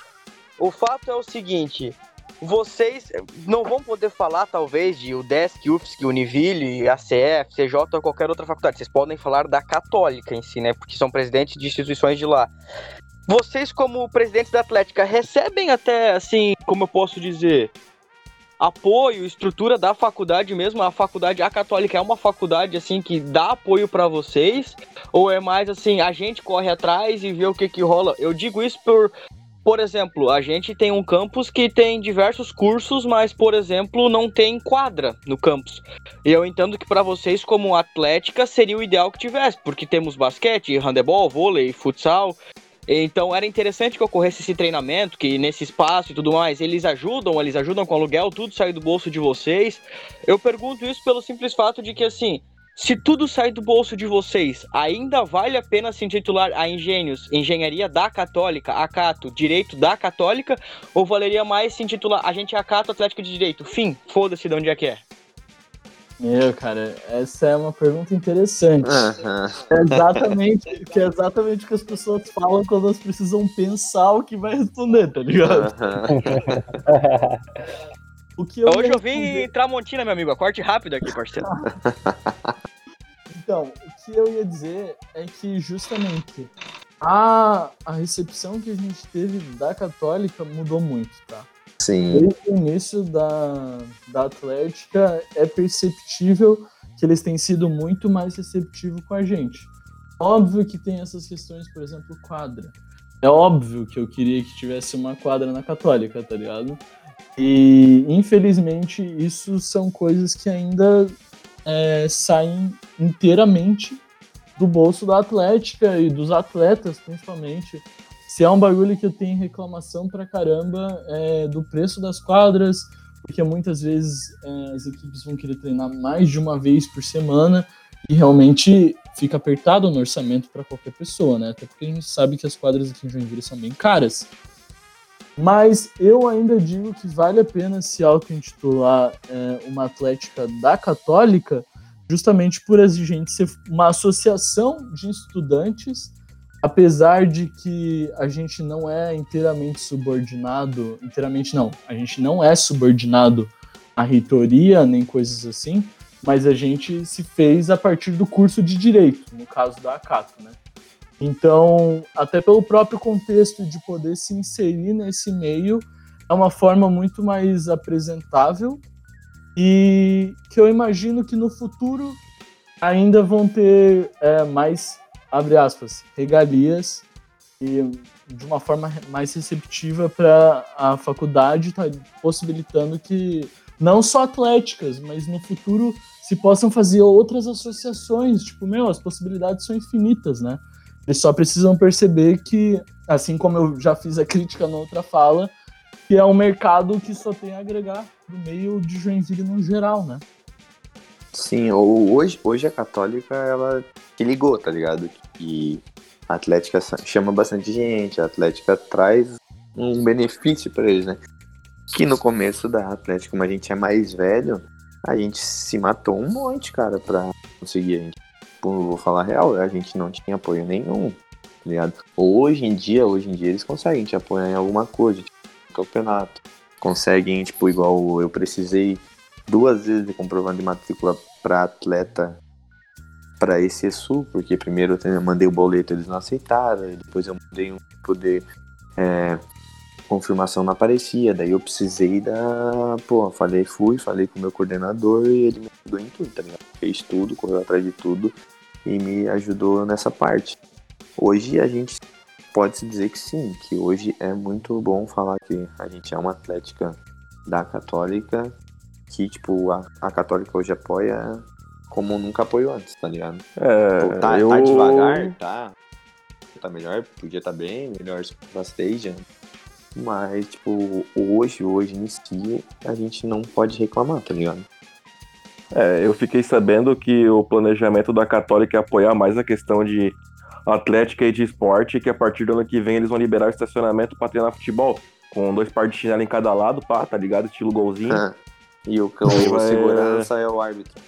o fato é o seguinte: vocês não vão poder falar, talvez, de UDESC, UFSC, Univille, ACF, CJ ou qualquer outra faculdade. Vocês podem falar da Católica em si, né? Porque são presidentes de instituições de lá. Vocês, como presidentes da Atlética, recebem até, assim, como eu posso dizer, apoio, estrutura da faculdade mesmo? A faculdade, a Católica é uma faculdade, assim, que dá apoio pra vocês? Ou é mais, assim, a gente corre atrás e vê o que que rola? Eu digo isso por... Por exemplo, a gente tem um campus que tem diversos cursos, mas, por exemplo, não tem quadra no campus. E eu entendo que para vocês, como atlética, seria o ideal que tivesse, porque temos basquete, handebol, vôlei, futsal. Então era interessante que ocorresse esse treinamento, que nesse espaço e tudo mais, eles ajudam, eles ajudam com aluguel, tudo sai do bolso de vocês. Eu pergunto isso pelo simples fato de que, assim, se tudo sai do bolso de vocês, ainda vale a pena se intitular a Engenhos, Engenharia da Católica, Acato, Direito da Católica, ou valeria mais se intitular a gente é Acato Atlético de Direito? Fim, foda-se de onde é que é. Meu, cara, essa é uma pergunta interessante. Aham. É exatamente, que é exatamente o que as pessoas falam quando elas precisam pensar o que vai responder, tá ligado? aham. [laughs] O que eu Hoje eu vim responder- em Tramontina, meu amigo, corte rápido aqui, parceiro. [laughs] Então, o que eu ia dizer é que justamente a, a recepção que a gente teve da Católica mudou muito, tá? Sim. Desde o início da, da Atlética é perceptível que eles têm sido muito mais receptivos com a gente. Óbvio que tem essas questões, por exemplo, quadra. É óbvio que eu queria que tivesse uma quadra na Católica, tá ligado? E infelizmente isso são coisas que ainda é, saem inteiramente do bolso da Atlética e dos atletas, principalmente. Se é um bagulho que eu tenho reclamação pra caramba é do preço das quadras, porque muitas vezes é, as equipes vão querer treinar mais de uma vez por semana e realmente fica apertado no orçamento para qualquer pessoa, né? Até porque a gente sabe que as quadras aqui em Joinville são bem caras. Mas eu ainda digo que vale a pena se auto-intitular é, uma atlética da Católica, justamente por a gente ser uma associação de estudantes, apesar de que a gente não é inteiramente subordinado, inteiramente não, a gente não é subordinado à reitoria nem coisas assim, mas a gente se fez a partir do curso de direito, no caso da Acato, né? Então, até pelo próprio contexto de poder se inserir nesse meio, é uma forma muito mais apresentável e que eu imagino que no futuro ainda vão ter é, mais, abre aspas, regalias e de uma forma mais receptiva para a faculdade, tá possibilitando que não só atléticas, mas no futuro se possam fazer outras associações. Tipo, meu, as possibilidades são infinitas, né? Eles só precisam perceber que, assim como eu já fiz a crítica na outra fala, que é um mercado que só tem a agregar no meio de Joinville no geral, né? Sim, hoje, hoje a Católica, ela se ligou, tá ligado? E a Atlética chama bastante gente, a Atlética traz um benefício pra eles, né? Que no começo da Atlética, como a gente é mais velho, a gente se matou um monte, cara, pra conseguir. A gente, vou falar real, a gente não tinha apoio nenhum, tá ligado? Hoje em dia, hoje em dia eles conseguem te apoiar em alguma coisa, tipo, campeonato. Conseguem, tipo, igual eu precisei duas vezes de comprovante de matrícula para atleta para esse Sul, porque primeiro eu mandei o boleto, eles não aceitaram, depois eu mandei um poder é, confirmação não aparecia, daí eu precisei da. Pô, falei, fui, falei com o meu coordenador e ele me ajudou em tudo, tá ligado? Fez tudo, correu atrás de tudo e me ajudou nessa parte. Hoje a gente pode-se dizer que sim, que hoje é muito bom falar que a gente é uma atlética da Católica, que, tipo, a, a Católica hoje apoia como nunca apoiou antes, tá ligado? É, Pô, tá, eu... tá devagar, tá. Tá melhor, podia estar tá bem, melhor Stage, mas, tipo, hoje, hoje em si, a gente não pode reclamar, tá ligado? É, eu fiquei sabendo que o planejamento da Católica é apoiar mais a questão de atlética e de esporte, que a partir do ano que vem eles vão liberar o estacionamento pra treinar futebol. Com dois pares de chinelo em cada lado, pá, tá ligado? Estilo golzinho. Ah, e o cão, vai- segurança é o árbitro.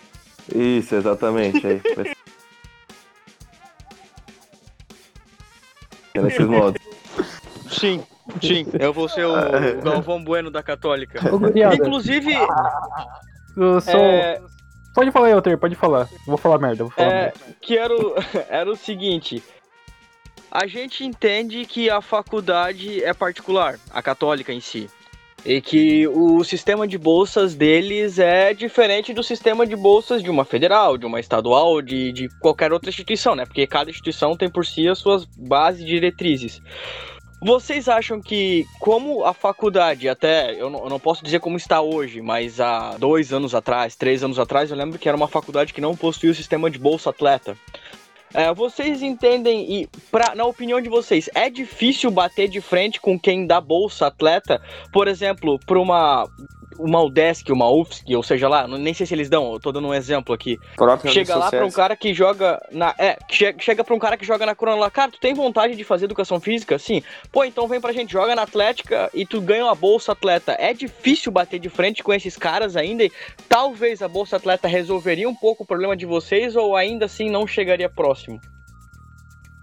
Isso, exatamente. Aí, É nesses modos. Sim, sim. Eu vou ser o, o [laughs] Galvão Bueno da Católica. Inclusive, eu sou... é, Pode falar aí, Alter, pode falar. Vou falar merda, vou falar É, merda. que era o, [laughs] era o seguinte. A gente entende que a faculdade é particular, a católica em si. E que o sistema de bolsas deles é diferente do sistema de bolsas de uma federal, de uma estadual, de, de qualquer outra instituição, né? Porque cada instituição tem por si as suas bases diretrizes. Vocês acham que, como a faculdade, até eu não, eu não posso dizer como está hoje, mas há dois anos atrás, três anos atrás, eu lembro que era uma faculdade que não possuía o sistema de bolsa atleta. É, vocês entendem, e pra, na opinião de vocês, é difícil bater de frente com quem dá bolsa atleta? Por exemplo, para uma, uma UDESC, uma UFSC, ou seja lá, não- nem sei se eles dão, eu tô dando um exemplo aqui. Próprio Chega lá pra um cara que joga na. É, che- chega pra um cara que joga na Corona lá, cara, tu tem vontade de fazer educação física? Sim. Pô, então vem pra gente, joga na Atlética e tu ganha uma bolsa atleta. É difícil bater de frente com esses caras ainda e talvez a bolsa atleta resolveria um pouco o problema de vocês ou ainda assim não chegaria próximo.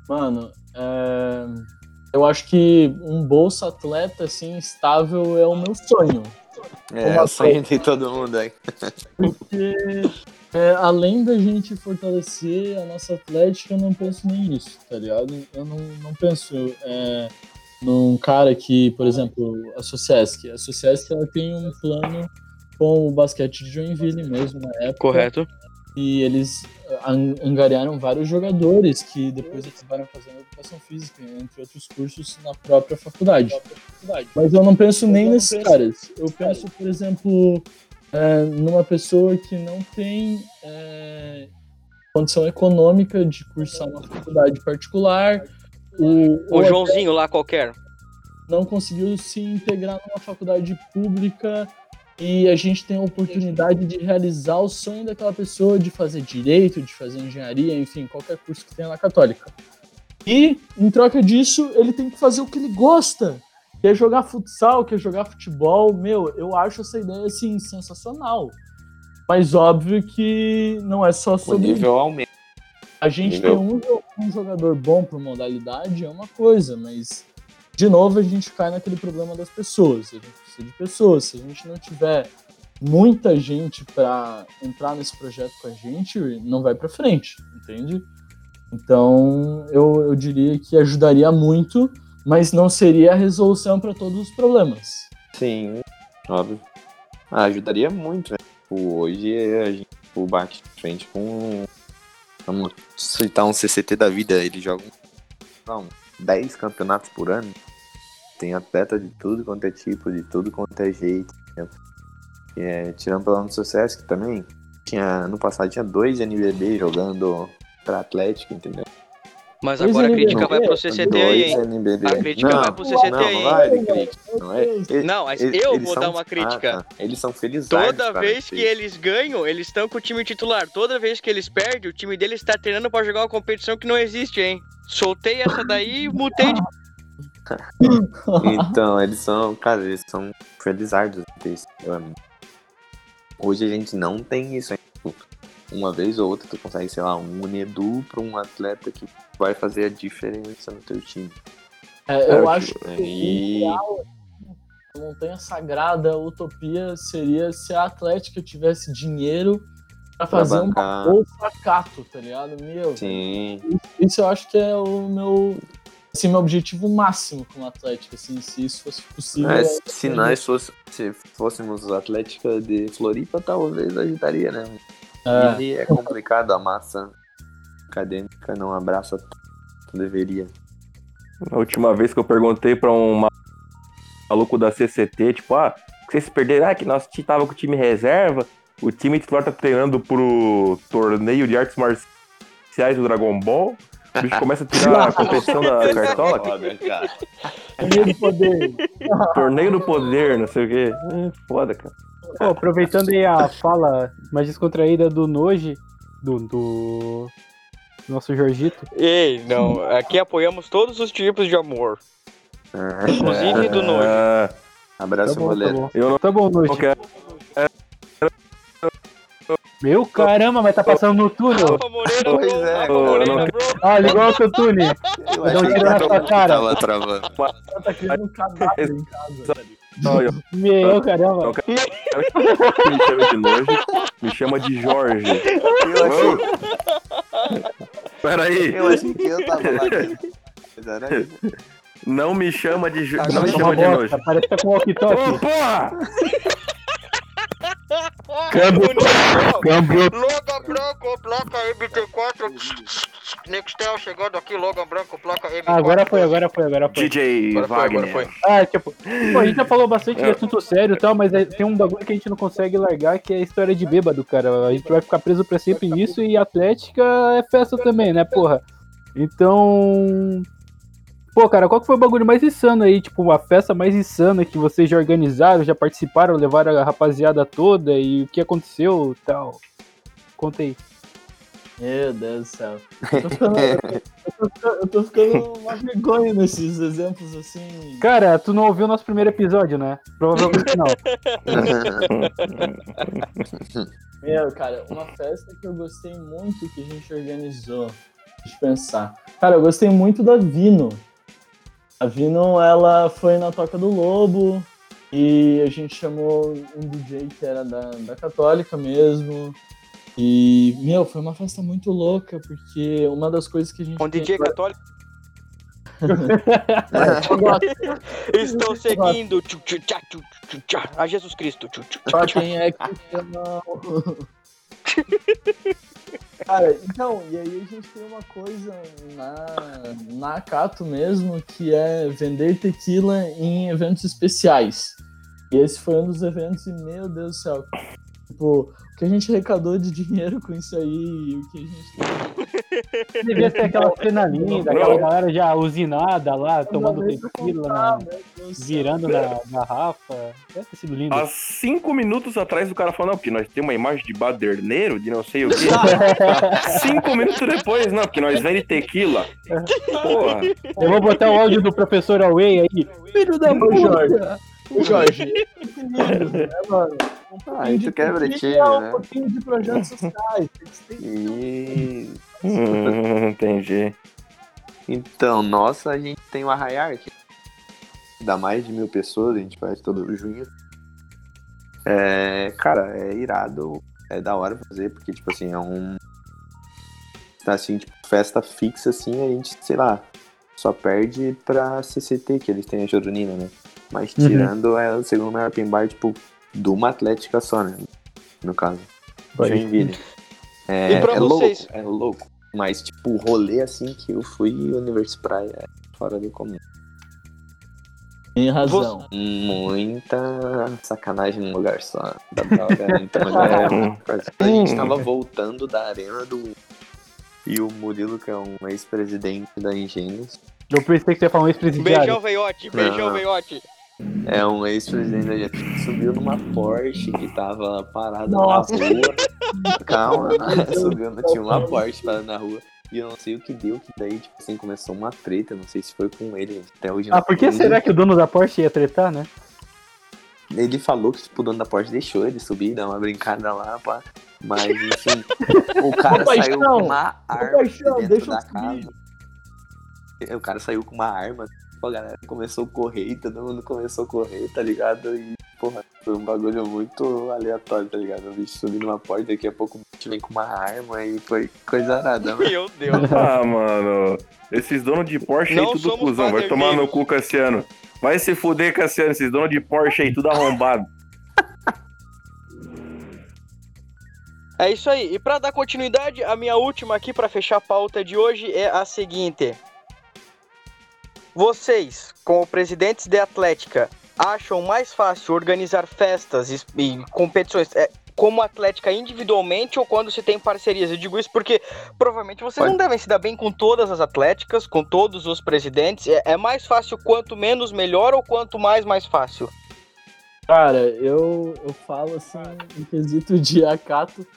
Mano, é, eu acho que um bolsa atleta assim estável é o meu sonho. É, o sonho de todo mundo aí. [laughs] Porque é, além da gente fortalecer a nossa atlética, eu não penso nem nisso, tá ligado? Eu não, não penso é, num cara que, por exemplo, a Sociesc. A Sociesc ela tem um plano com o basquete de Joinville mesmo na época. Correto? E eles an- angariaram vários jogadores que depois acabaram fazendo educação física, entre outros cursos na própria faculdade. Mas eu não penso nem nesses caras. Eu penso, por exemplo, é, numa pessoa que não tem é, condição econômica de cursar uma faculdade particular. O, O Joãozinho lá qualquer. não conseguiu se integrar numa faculdade pública e a gente tem a oportunidade de realizar o sonho daquela pessoa de fazer direito, de fazer engenharia, enfim, qualquer curso que tenha na católica. E, em troca disso, ele tem que fazer o que ele gosta. Quer jogar futsal, quer jogar futebol. Meu, eu acho essa ideia, assim, sensacional. Mas óbvio que não é só O sobre nível aumenta. a gente Entendeu? tem um, um jogador bom por modalidade é uma coisa, mas de novo a gente cai naquele problema das pessoas. A gente precisa de pessoas. Se a gente não tiver muita gente para entrar nesse projeto com a gente, não vai para frente, entende? Então eu, eu diria que ajudaria muito, mas não seria a resolução para todos os problemas. Sim, óbvio. Ah, ajudaria muito, né? Tipo, hoje a gente tipo, bate de frente com. Vamos citar um CCT da vida, eles jogam não, 10 campeonatos por ano. Tem atleta de tudo quanto é tipo, de tudo quanto é jeito. E, é, tirando pelo ano do sucesso que também tinha. No passado tinha dois NBB jogando pra Atlético, entendeu? Mas agora a é, crítica não, vai pro CCT dois aí, hein? NBB. A crítica não, vai pro CCT não, aí, Não, vai crítica. Não, é, ele- Não, mas eles- eu eles vou são- dar uma crítica. Ah, tá. Eles são felizes. Toda vez que eles ganham, eles estão com o time titular. Toda vez que eles perdem, o time deles está treinando pra jogar uma competição que não existe, hein? Soltei essa daí e mutei de. [laughs] Então, eles são, cara, eles são felizardos um, Hoje a gente não tem isso. Tipo, Uma vez ou outra tu consegue, sei lá, um Unedu pra um atleta que vai fazer a diferença no teu time. É, eu acho que o E a montanha sagrada, a utopia seria se a Atlética tivesse dinheiro pra Pra fazer uma bancar. bolsa cato, tá ligado? Meu, sim, isso eu acho que é o meu, assim, meu objetivo máximo com Atlética, assim, se isso fosse possível. mas é- se nós fosse, se fôssemos o Atlética de Floripa, talvez ajudaria, né? é, E é complicado, a massa acadêmica não abraça tanto, deveria. A última vez que eu perguntei pra um ma- maluco da CCT, tipo, ah, vocês perderam? Ah, que nós tava com o time reserva, o time titular tá treinando pro torneio de artes marciais do Dragon Ball. O bicho começa a tirar a competição da cartola. Foda, cara. Torneio do poder. Torneio do poder, não sei o quê. É foda, cara. Pô, aproveitando aí a fala mais descontraída do Noji, do, do nosso Jorgito. Ei, não, aqui apoiamos todos os tipos de amor. Inclusive do nojo. Ah, Abraço, Tá bom, tá bom. eu não Tá bom, Noji. não quero. Meu caramba, mas tá passando no túnel. Rafa Moreira, Pois é, Rafa eu Moreira, não- bro. Ah, ligou o autotune. [laughs] Eu Dá um tiro na sua cara. tava travando. Tá criando um cadáver em casa. Meu caramba. me chama de nojo, me chama de Jorge. Peraí, eu achei que eu tava lá. Mas era isso. não me chama de Tá, não me Tá chama de bosta, nojo. parece que tá com Ô, walkie-talkie. porra! Câmbio. Câmbio. Logan Branco, placa MT4. Nextel chegando aqui, Logan Branco, placa MT4. Ah, agora foi, agora foi, agora foi. DJ Agora foi, agora Wagner. foi. Ah, tipo, pô, a gente já falou bastante de É. assunto sério e tal, mas é- tem um bagulho que a gente não consegue largar, que é a história de bêbado, cara. A gente vai ficar preso pra sempre nisso e Atlética é festa também, né, porra? Então. Pô, cara, qual que foi o bagulho mais insano aí? Tipo, a festa mais insana que vocês já organizaram, já participaram, levaram a rapaziada toda e o que aconteceu e tal? Conta aí. Meu Deus do céu. Eu tô ficando, eu tô ficando- eu tô ficando uma vergonha nesses exemplos assim. Cara, tu não ouviu o nosso primeiro episódio, né? Provavelmente não. [laughs] Meu, cara, uma festa que eu gostei muito que a gente organizou. Deixa eu pensar. Cara, eu gostei muito da Vino. A Vino, ela foi na Toca do Lobo e a gente chamou um DJ que era da, da Católica mesmo. E, meu, foi uma festa muito louca, porque uma das coisas que a gente. Um DJ católico. [laughs] [laughs] Eu gosto. Estou seguindo tchu, tchu, tchá, tchu, tchu, tchá, a Jesus Cristo. tchu, quem é cristão. [laughs] Cara, então, e aí a gente tem uma coisa na, na Cato mesmo, que é vender tequila em eventos especiais. E esse foi um dos eventos e, meu Deus do céu, tipo, o que a gente arrecadou de dinheiro com isso aí, e o que a gente [laughs] Devia ser aquela cena linda, aquela galera já usinada lá, tomando tequila, contar, do céu. virando na garrafa. Deve ter sido lindo. Há cinco minutos atrás o cara falou, não, porque nós temos uma imagem de baderneiro, de não sei o quê. [laughs] cinco minutos depois, não, porque nós vende tequila. Porra. Eu vou botar o áudio do professor Away aí. Filho da puta! Jorge. Jorge, que lindo, né, mano? Um Ah, pouquinho isso de quebra tequila, time, Um né? pouquinho de projetos sociais. Que E... Hum, entendi. Então, nossa, a gente tem o Arraiar que dá mais de mil pessoas, a gente faz todo junho. É, cara, é irado, é da hora fazer, porque, tipo assim, é um. Assim, tipo, festa fixa, assim, a gente, sei lá, só perde pra CCT, que eles têm a Joronina, né? Mas Uhum. tirando, é o segundo maior open bar, tipo, de uma atlética só, né? No caso. Pode Joinville. É, E pra é vocês? louco, é louco. Mas, tipo, o rolê assim que eu fui Universo Praia é fora do comum. Tem razão. Muita sacanagem num lugar só. Da droga, muita [laughs] mulher. [laughs] A gente tava voltando da arena do. E o Murilo, que é um ex-presidente da Engenhos, Eu pensei que você ia falar um ex-presidiário. Beijão, veiote. Beijão, veiote. É um ex-presidente da subiu numa Porsche que tava parada Nossa. na rua. Calma, [laughs] subiu, tinha uma Porsche parada na rua. E eu não sei o que deu, que daí, tipo assim, começou uma treta, não sei se foi com ele, até hoje Ah, por que será que o dono da Porsche ia tretar, né? Ele falou que tipo, o dono da Porsche deixou ele subir, dar uma brincada lá, pá. Mas, enfim, o [laughs] cara paixão, saiu com uma arma paixão, dentro da casa. O cara saiu com uma arma, tipo, a galera começou a correr e todo mundo começou a correr, tá ligado? E, porra, foi um bagulho muito aleatório, tá ligado? O bicho subiu numa porta, daqui a pouco o bicho vem com uma arma e foi coisa arada, mano. Meu Deus. [laughs] Ah, mano. Esses donos de Porsche aí, tudo cuzão. Vai tomar no cu, Cassiano. Vai se fuder, Cassiano. Esses donos de Porsche aí, tudo arrombado. [laughs] É isso aí. E pra dar continuidade, a minha última aqui pra fechar a pauta de hoje é a seguinte. Vocês, como presidentes de Atlética, acham mais fácil organizar festas e, e competições é, como Atlética individualmente ou quando se tem parcerias? Eu digo isso porque provavelmente vocês Pode. não devem se dar bem com todas as Atléticas, com todos os presidentes. É, é mais fácil quanto menos melhor ou quanto mais mais fácil? Cara, eu, eu falo assim, em quesito de acato,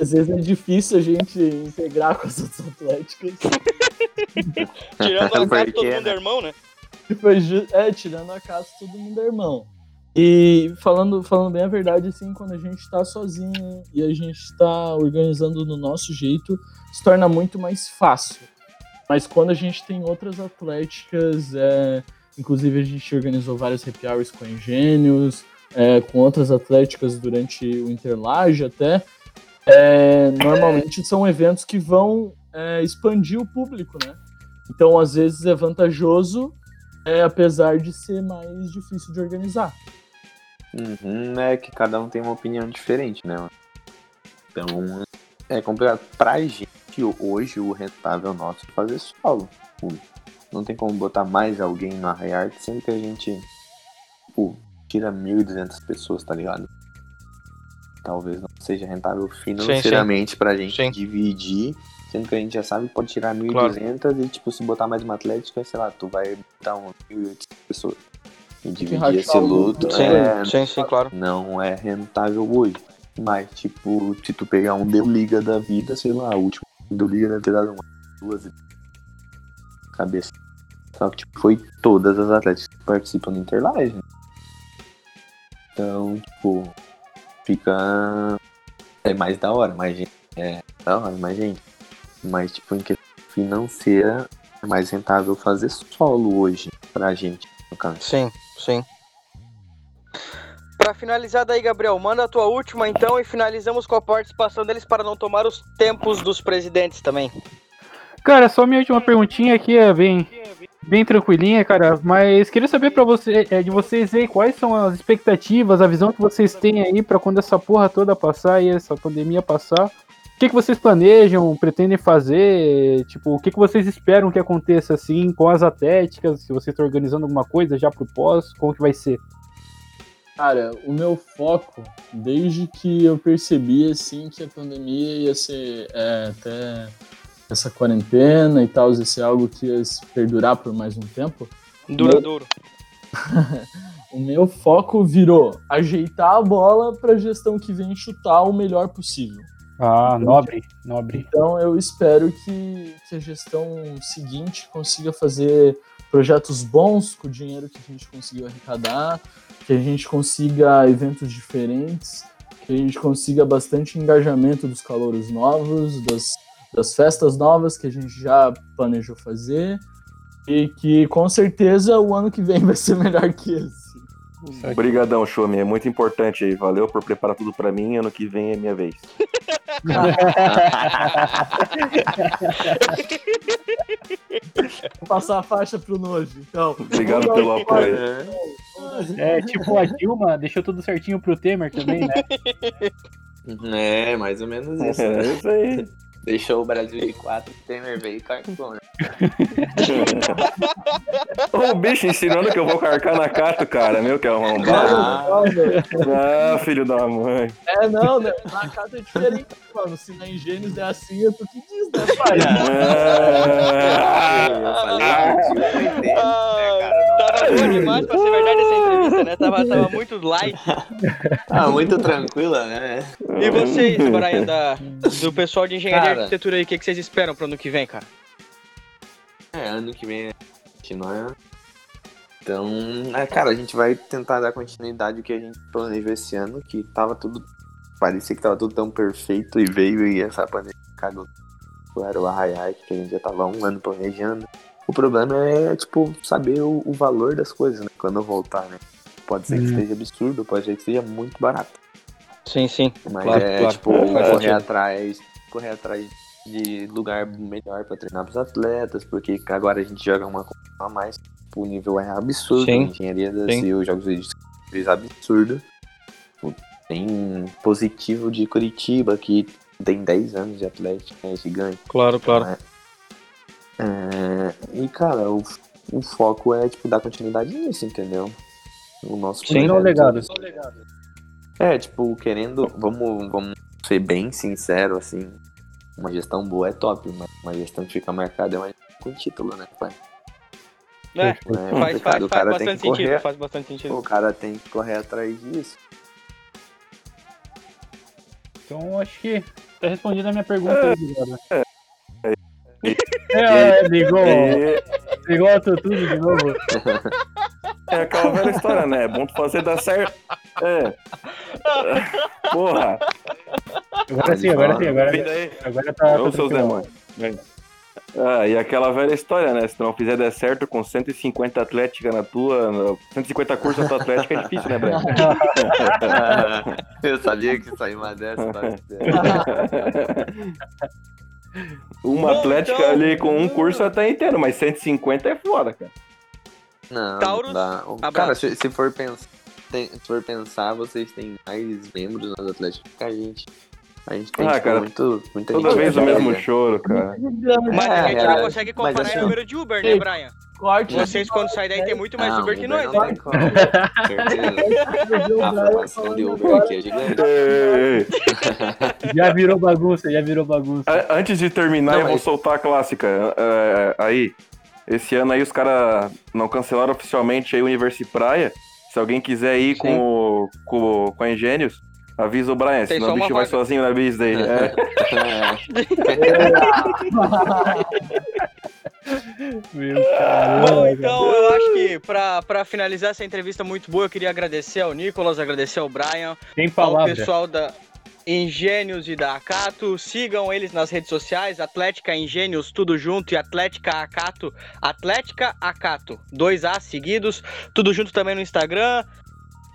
às vezes é difícil a gente integrar com as outras atléticas. [laughs] Tirando a Porque, todo mundo né? é irmão, né? Foi ju- é, tirando a casa, todo mundo é irmão. E falando, falando bem a verdade, assim, quando a gente tá sozinho e a gente tá organizando do nosso jeito, se torna muito mais fácil. Mas quando a gente tem outras atléticas, é, inclusive a gente organizou vários happy hours com Engênios, é, com outras atléticas durante o Interlage até, é, normalmente são eventos que vão é, expandir o público, né? Então, às vezes é vantajoso é, apesar de ser mais difícil de organizar. Uhum, é que cada um tem uma opinião diferente, né? Então, é complicado. Pra gente, hoje, o rentável nosso é fazer solo. Não tem como botar mais alguém no Arraiarte, sendo que a gente, pô, tira 1.200 pessoas, tá ligado? Talvez não seja rentável financeiramente pra gente Sim. dividir, sendo que a gente já sabe que pode tirar 1.200 e, tipo, se botar mais uma atlética, sei lá, tu vai botar um 1.800 pessoas. E dividir esse luto. é, sim, sim, claro. não é rentável hoje. Mas, tipo, se tu pegar um Deu Liga da vida, sei lá, o último Deu Liga deve ter dado umas duas cabeças. Só que, tipo, foi todas as atletas que participam do Interlaje. né? Então, tipo, fica. É mais da hora, mais gente. É da hora, mais gente. Mas, tipo, em questão financeira, é mais rentável fazer solo hoje pra gente, no caso. Sim, sim. Pra finalizar daí, Gabriel, manda a tua última então e finalizamos com a participação deles para não tomar os tempos dos presidentes também. Cara, só minha última perguntinha aqui é bem, bem tranquilinha, cara. Mas queria saber para você, é, de vocês aí quais são as expectativas, a visão que vocês têm aí para quando essa porra toda passar e essa pandemia passar. O que, que vocês planejam, pretendem fazer? Tipo, o que, que vocês esperam que aconteça assim com as atléticas? Se vocês estão organizando alguma coisa já pro pós, como que vai ser? Cara, o meu foco, desde que eu percebi assim que a pandemia ia ser é, até essa quarentena e tal, ia ser algo que ia se perdurar por mais um tempo, Duradouro. [laughs] o meu foco virou ajeitar a bola para a gestão que vem chutar o melhor possível. Ah, nobre, nobre. Então eu espero que, que a gestão seguinte consiga fazer projetos bons com o dinheiro que a gente conseguiu arrecadar, que a gente consiga eventos diferentes, que a gente consiga bastante engajamento dos calouros novos, das, das festas novas que a gente já planejou fazer, e que com certeza o ano que vem [laughs] vai ser melhor que esse. Obrigadão, Chomi. É muito importante aí. Valeu por preparar tudo pra mim. Ano que vem é minha vez. Vou passar a faixa pro Nojo, então. Obrigado pelo apoio. É tipo a Dilma, deixou tudo certinho pro Temer também, né? [laughs] É, mais ou menos isso. É né? isso aí. Deixou o Brasil de 4, Temer veio e carcou, né? o bicho ensinando que eu vou carcar na cata, cara. Meu, que arrombado. Ah, Ah, filho da mãe. É, não, né? Na casa é diferente, mano. Se na Engênios é assim, é tu que diz, né, pai? Ah, eu falei, o tio não entende, né, cara? Tava boa demais pra ser verdade entrevista, né? Tava, [laughs] tava muito light. Ah, muito tranquila, né? E vocês, Brian, da, do pessoal de engenharia e Cara. arquitetura aí, o que, que vocês esperam pro ano que vem, cara? É, ano que vem é continuar. Então, é, cara, a gente vai tentar dar continuidade ao que a gente planejou esse ano, que tava tudo. Parecia que tava tudo tão perfeito e veio e essa pandemia cagou. Era o Arraiai, que a gente já tava um ano planejando. O problema é, tipo, saber o, o valor das coisas, né? Quando eu voltar, né? Pode ser que Hum. esteja absurdo, pode ser que esteja muito barato. Sim, sim. Mas Claro, é, claro. tipo, Faz correr sentido. atrás, correr atrás de lugar melhor pra treinar pros atletas, porque agora a gente joga uma coisa a mais, o nível é absurdo, Sim. a engenharia da Sim. CIO, jogos de absurdo. Tem positivo de Curitiba, que tem 10 anos de atlética, é gigante. Claro, claro. É, e cara, o o foco é, tipo, dar continuidade nisso, entendeu? O nosso Sim, é o legado. É, tipo, querendo, vamos, vamos ser bem sincero, assim, uma gestão boa é top, mas uma gestão que fica marcada é uma com título, né, pai? É, É faz, faz, o faz cara tem bastante que correr. sentido, faz bastante sentido. O cara tem que correr atrás disso. Então acho que tá respondida a minha pergunta aí, ligado? É, [laughs] ligou, ligou a tudo de novo. [laughs] é aquela velha história, né? É bom tu fazer dar certo. É. Porra, Agora sim, agora sim, agora, agora tá. Ô, tá seus demônios. Vem. Ah, e aquela velha história, né? Se tu não fizer der certo com 150 atlética na tua. no- 150 cursos na tua atlética é difícil, né, Breno? [laughs] Eu sabia que sair uma dessa, tá? Uma atlética então- ali com um curso até inteiro, mas 150 é foda, cara. Não, Taurus, dá. O- abraço. Cara, se, se for pensar, se for pensar, vocês têm mais membros nas Atléticas que a gente. A gente tem Ah, tipo, cara, muito, muita Toda gente vez o mesmo choro, cara. Mas a É, gente é, não consegue comparar assim, em número de Uber, né, Brian? Corte. Vocês, quando saem daí, tem muito mais Não, Uber que nós, não né? tem. Certeza. [laughs] A formação de Uber aqui é gigante. Já virou bagunça, já virou bagunça. A- Antes de terminar, Não, eu vou mas- soltar a clássica. É, aí, esse ano aí os caras não cancelaram oficialmente aí o Universi Praia. Se alguém quiser ir com, o- com, com a Engênios, avisa o Brian, Tem senão o bicho vai vaga. sozinho na bis daí. É. [laughs] Meu Bom, então eu acho que pra, pra finalizar essa entrevista muito boa, eu queria agradecer ao Nicolas, agradecer ao Brian, Tem ao pessoal da Engênios e da Acato. Sigam eles nas redes sociais, Atlética Engênios, tudo junto, e Atlética Acato, Atlética Acato, dois A seguidos, tudo junto também no Instagram.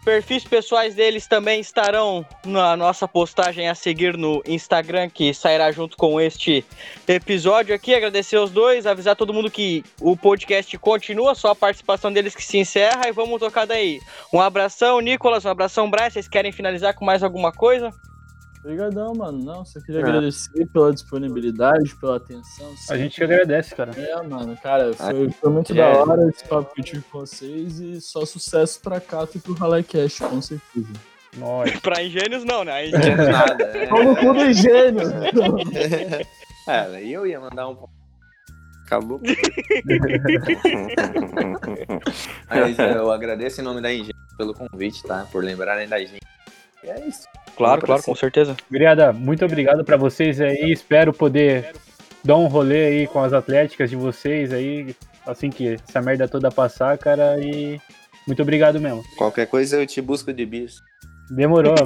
Perfis pessoais deles também estarão na nossa postagem a seguir no Instagram, que sairá junto com este episódio aqui. Agradecer os dois, avisar todo mundo que o podcast continua, só a participação deles que se encerra e vamos tocar daí. Um abração, Nicolas, um abração, Brian. Vocês querem finalizar com mais alguma coisa? Obrigadão, mano. Não, só queria É. agradecer pela disponibilidade, pela atenção. A gente agradece, cara. É, mano, cara, foi, foi muito É. da hora esse papo que eu tive com vocês e só sucesso pra Cato e pro Rallycast, com certeza. Nós. [laughs] Pra Engênios, não, né? [laughs] Engênios- Nada. é. Como tudo engenho. [laughs] Cara, e eu ia mandar um. Acabou. Mas é, eu agradeço em nome da Engenho pelo convite, tá? Por lembrarem da gente. E é isso. Claro, claro, com certeza. Obrigada, muito obrigado pra vocês aí. Espero poder dar um rolê aí com as atléticas de vocês aí, assim que essa merda toda passar, cara. E muito obrigado mesmo. Qualquer coisa eu te busco de bis. Demorou. [laughs]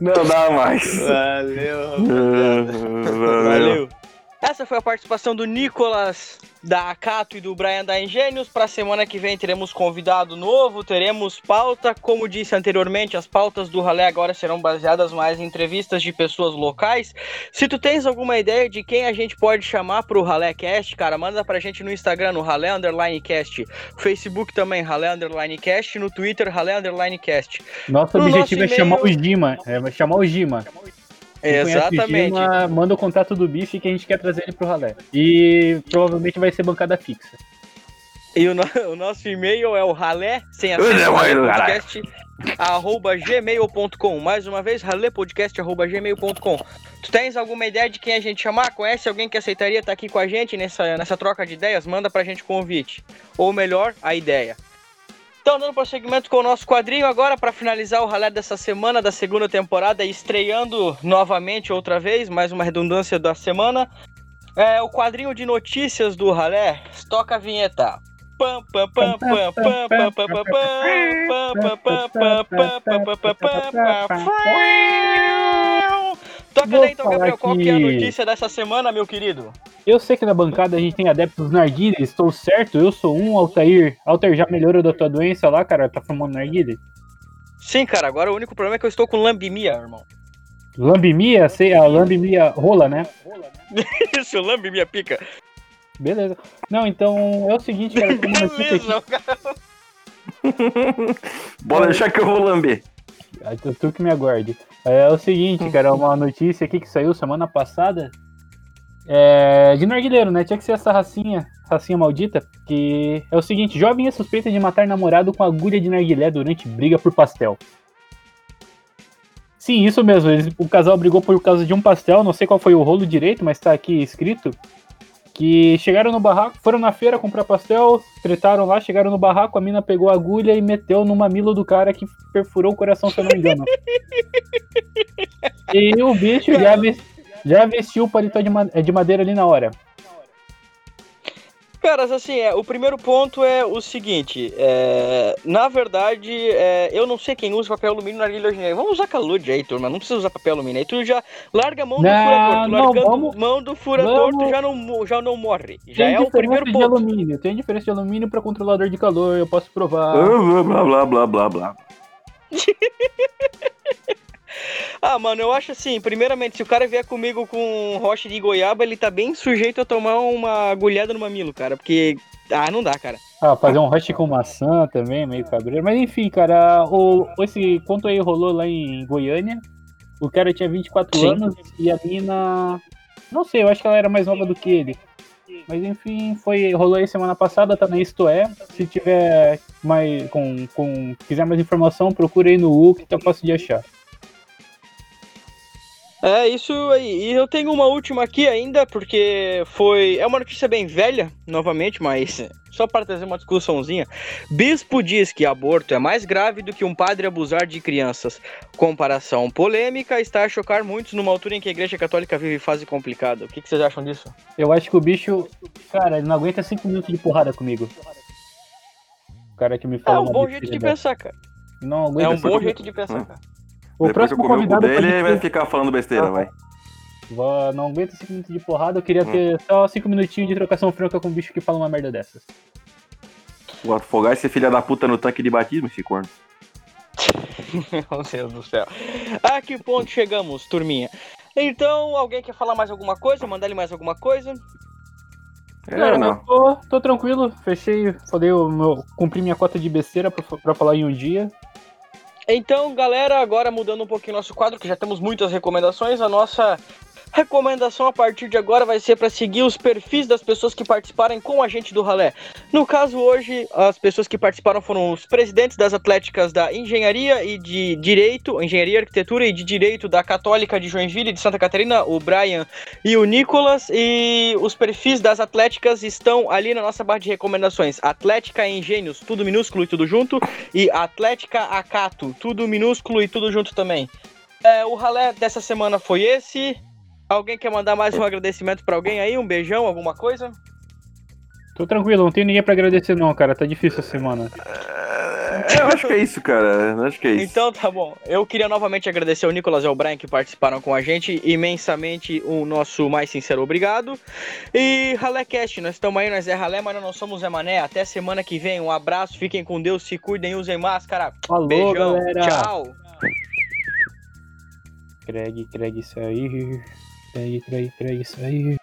Não dá mais. Valeu. [laughs] Valeu. Valeu. Essa foi a participação do Nicolas da Acato e do Brian da Engênios. Para semana que vem teremos convidado novo, teremos pauta. Como disse anteriormente, as pautas do Ralé agora serão baseadas mais em entrevistas de pessoas locais. Se tu tens alguma ideia de quem a gente pode chamar pro Ralé Cast, cara, manda pra gente no Instagram, no Ralé Underline Cast. Facebook também, Ralé Underline Cast. No Twitter, Ralé Underline Cast. Nosso No objetivo nosso é chamar o e-mail- Gima. É chamar o Gima. O Exatamente. Gima, manda o contato do bife que a gente quer trazer ele pro ralé. E provavelmente vai ser bancada fixa. E o, no- [laughs] o nosso e-mail é o ralé, sem acento, podcast, arroba gmail.com. Mais uma vez, ralepodcast, arroba gmail.com. Tu tens alguma ideia de quem a gente chamar? Conhece alguém que aceitaria estar aqui com a gente nessa, nessa troca de ideias? Manda pra gente convite. Ou melhor, a ideia. Então, dando prosseguimento com o nosso quadrinho agora, para finalizar o ralé dessa semana, da segunda temporada, estreando novamente outra vez, mais uma redundância da semana. É o quadrinho de notícias do ralé. Toca a vinheta. Pam, pam, pam, pam, pam, pam, pam, pam, pam, pam, pam, pam, pam, pam, pam, pam, pam, pam. Toca Vou daí então, Gabriel, qual que é a notícia dessa semana, meu querido? Eu sei que na bancada a gente tem adeptos narguilha, estou certo? Eu sou um, Altair. Altair, já melhorou da tua doença lá, cara? Tá fumando narguilha? Sim, cara, agora o único problema é que eu estou com lambimia, irmão. Lambimia? Sei, a lambimia rola, né? [laughs] Isso, lambimia pica. Beleza. Não, então é o seguinte, cara. Beleza, [laughs] cara. Bora deixar que eu vou lamber. Tu, tu que me aguarde. É o seguinte, cara, uma notícia aqui que saiu semana passada É, de narguileiro, né? Tinha que ser essa racinha, racinha maldita, que é o seguinte, jovem é suspeita de matar namorado com agulha de narguilé durante briga por pastel. Sim, isso mesmo, eles- o casal brigou por causa de um pastel, não sei qual foi o rolo direito, mas tá aqui escrito, que chegaram no barraco, foram na feira comprar pastel, tretaram lá, chegaram no barraco, a mina pegou a agulha e meteu no mamilo do cara que perfurou o coração, se eu não me engano. [laughs] e o bicho já, ves- já vestiu o paletó de, de madeira ali na hora. Caras, assim, é, o primeiro ponto é o seguinte, é, na verdade, é, eu não sei quem usa papel alumínio na narguilha hoje em dia. Vamos usar calude aí, turma, não precisa usar papel alumínio. Aí tu já larga a mão do Não, furador, tu não, largando vamos- mão do furador, tu vamos- já não, já não morre. Já Tem é o diferença primeiro de ponto. alumínio, tem diferença de alumínio para controlador de calor, eu posso provar. Blá, blá, blá, blá, blá, blá. [laughs] Ah, mano, eu acho assim, primeiramente, se o cara vier comigo com rocha de goiaba, ele tá bem sujeito a tomar uma agulhada no mamilo, cara, porque... Ah, não dá, cara. Ah, fazer um rush com maçã também, meio cabreiro. Mas enfim, cara, o, esse conto aí rolou lá em Goiânia. O cara tinha 24 Sim. anos e a mina. Não sei, eu acho que ela era mais nova do que ele. Mas enfim, foi, rolou aí semana passada, tá na Isto É. Se tiver mais. Com, com, quiser mais informação, procure aí no U que tá fácil de achar. É isso aí. E eu tenho uma última aqui ainda, porque foi. É uma notícia bem velha, novamente, mas só para trazer uma discussãozinha. Bispo diz que aborto é mais grave do que um padre abusar de crianças. Comparação polêmica está a chocar muitos numa altura em que a Igreja Católica vive fase complicada. O que, que vocês acham disso? Eu acho que o bicho. Cara, ele não aguenta 5 minutos de porrada comigo. O cara que me É fala. um uma bom jeito de pensar, cara. Não É aguenta um cinco bom jeito de pensar, cara. O Depois que eu próximo comer o cu convidado dele, ele vai ficar falando besteira, vai. Vó, Não aguento 5 minutos de porrada, eu queria Hum. ter só 5 minutinhos de trocação franca com um bicho que fala uma merda dessas. Vou afogar esse filho da puta no tanque de batismo, esse corno. [laughs] Meu Deus do céu. A que ponto chegamos, turminha? Então, alguém quer falar mais alguma coisa? Mandar-lhe mais alguma coisa? É, Cara, não. eu tô, tô tranquilo, fechei, falei o meu, cumpri minha cota de besteira pra, pra falar em um dia. Então, galera, agora mudando um pouquinho nosso quadro, que já temos muitas recomendações, a nossa recomendação a partir de agora vai ser para seguir os perfis das pessoas que participarem com a gente do Ralé. No caso, hoje, as pessoas que participaram foram os presidentes das atléticas da Engenharia e de Direito, Engenharia, Arquitetura e de Direito da Católica de Joinville e de Santa Catarina, o Brian e o Nicolas, e os perfis das atléticas estão ali na nossa barra de recomendações. Atlética Engenhos, tudo minúsculo e tudo junto, e Atlética Acato, tudo minúsculo e tudo junto também. É, o ralé dessa semana foi esse. Alguém quer mandar mais um agradecimento pra alguém aí? Um beijão, alguma coisa? Tô tranquilo, não tenho ninguém pra agradecer não, cara, tá difícil essa semana. É, eu acho que é isso, cara. Eu acho que é isso. Então tá bom. Eu queria novamente agradecer ao Nicolas e ao Brian que participaram com a gente. Imensamente o nosso mais sincero obrigado. E Ralecast, nós estamos aí, nós é Ralé, mas nós não somos Zé Mané. Até semana que vem. Um abraço, fiquem com Deus, se cuidem, usem máscara. Falou, Beijão, galera. tchau. Craig, Craig, isso aí. Craig, Craig, Craig, isso aí.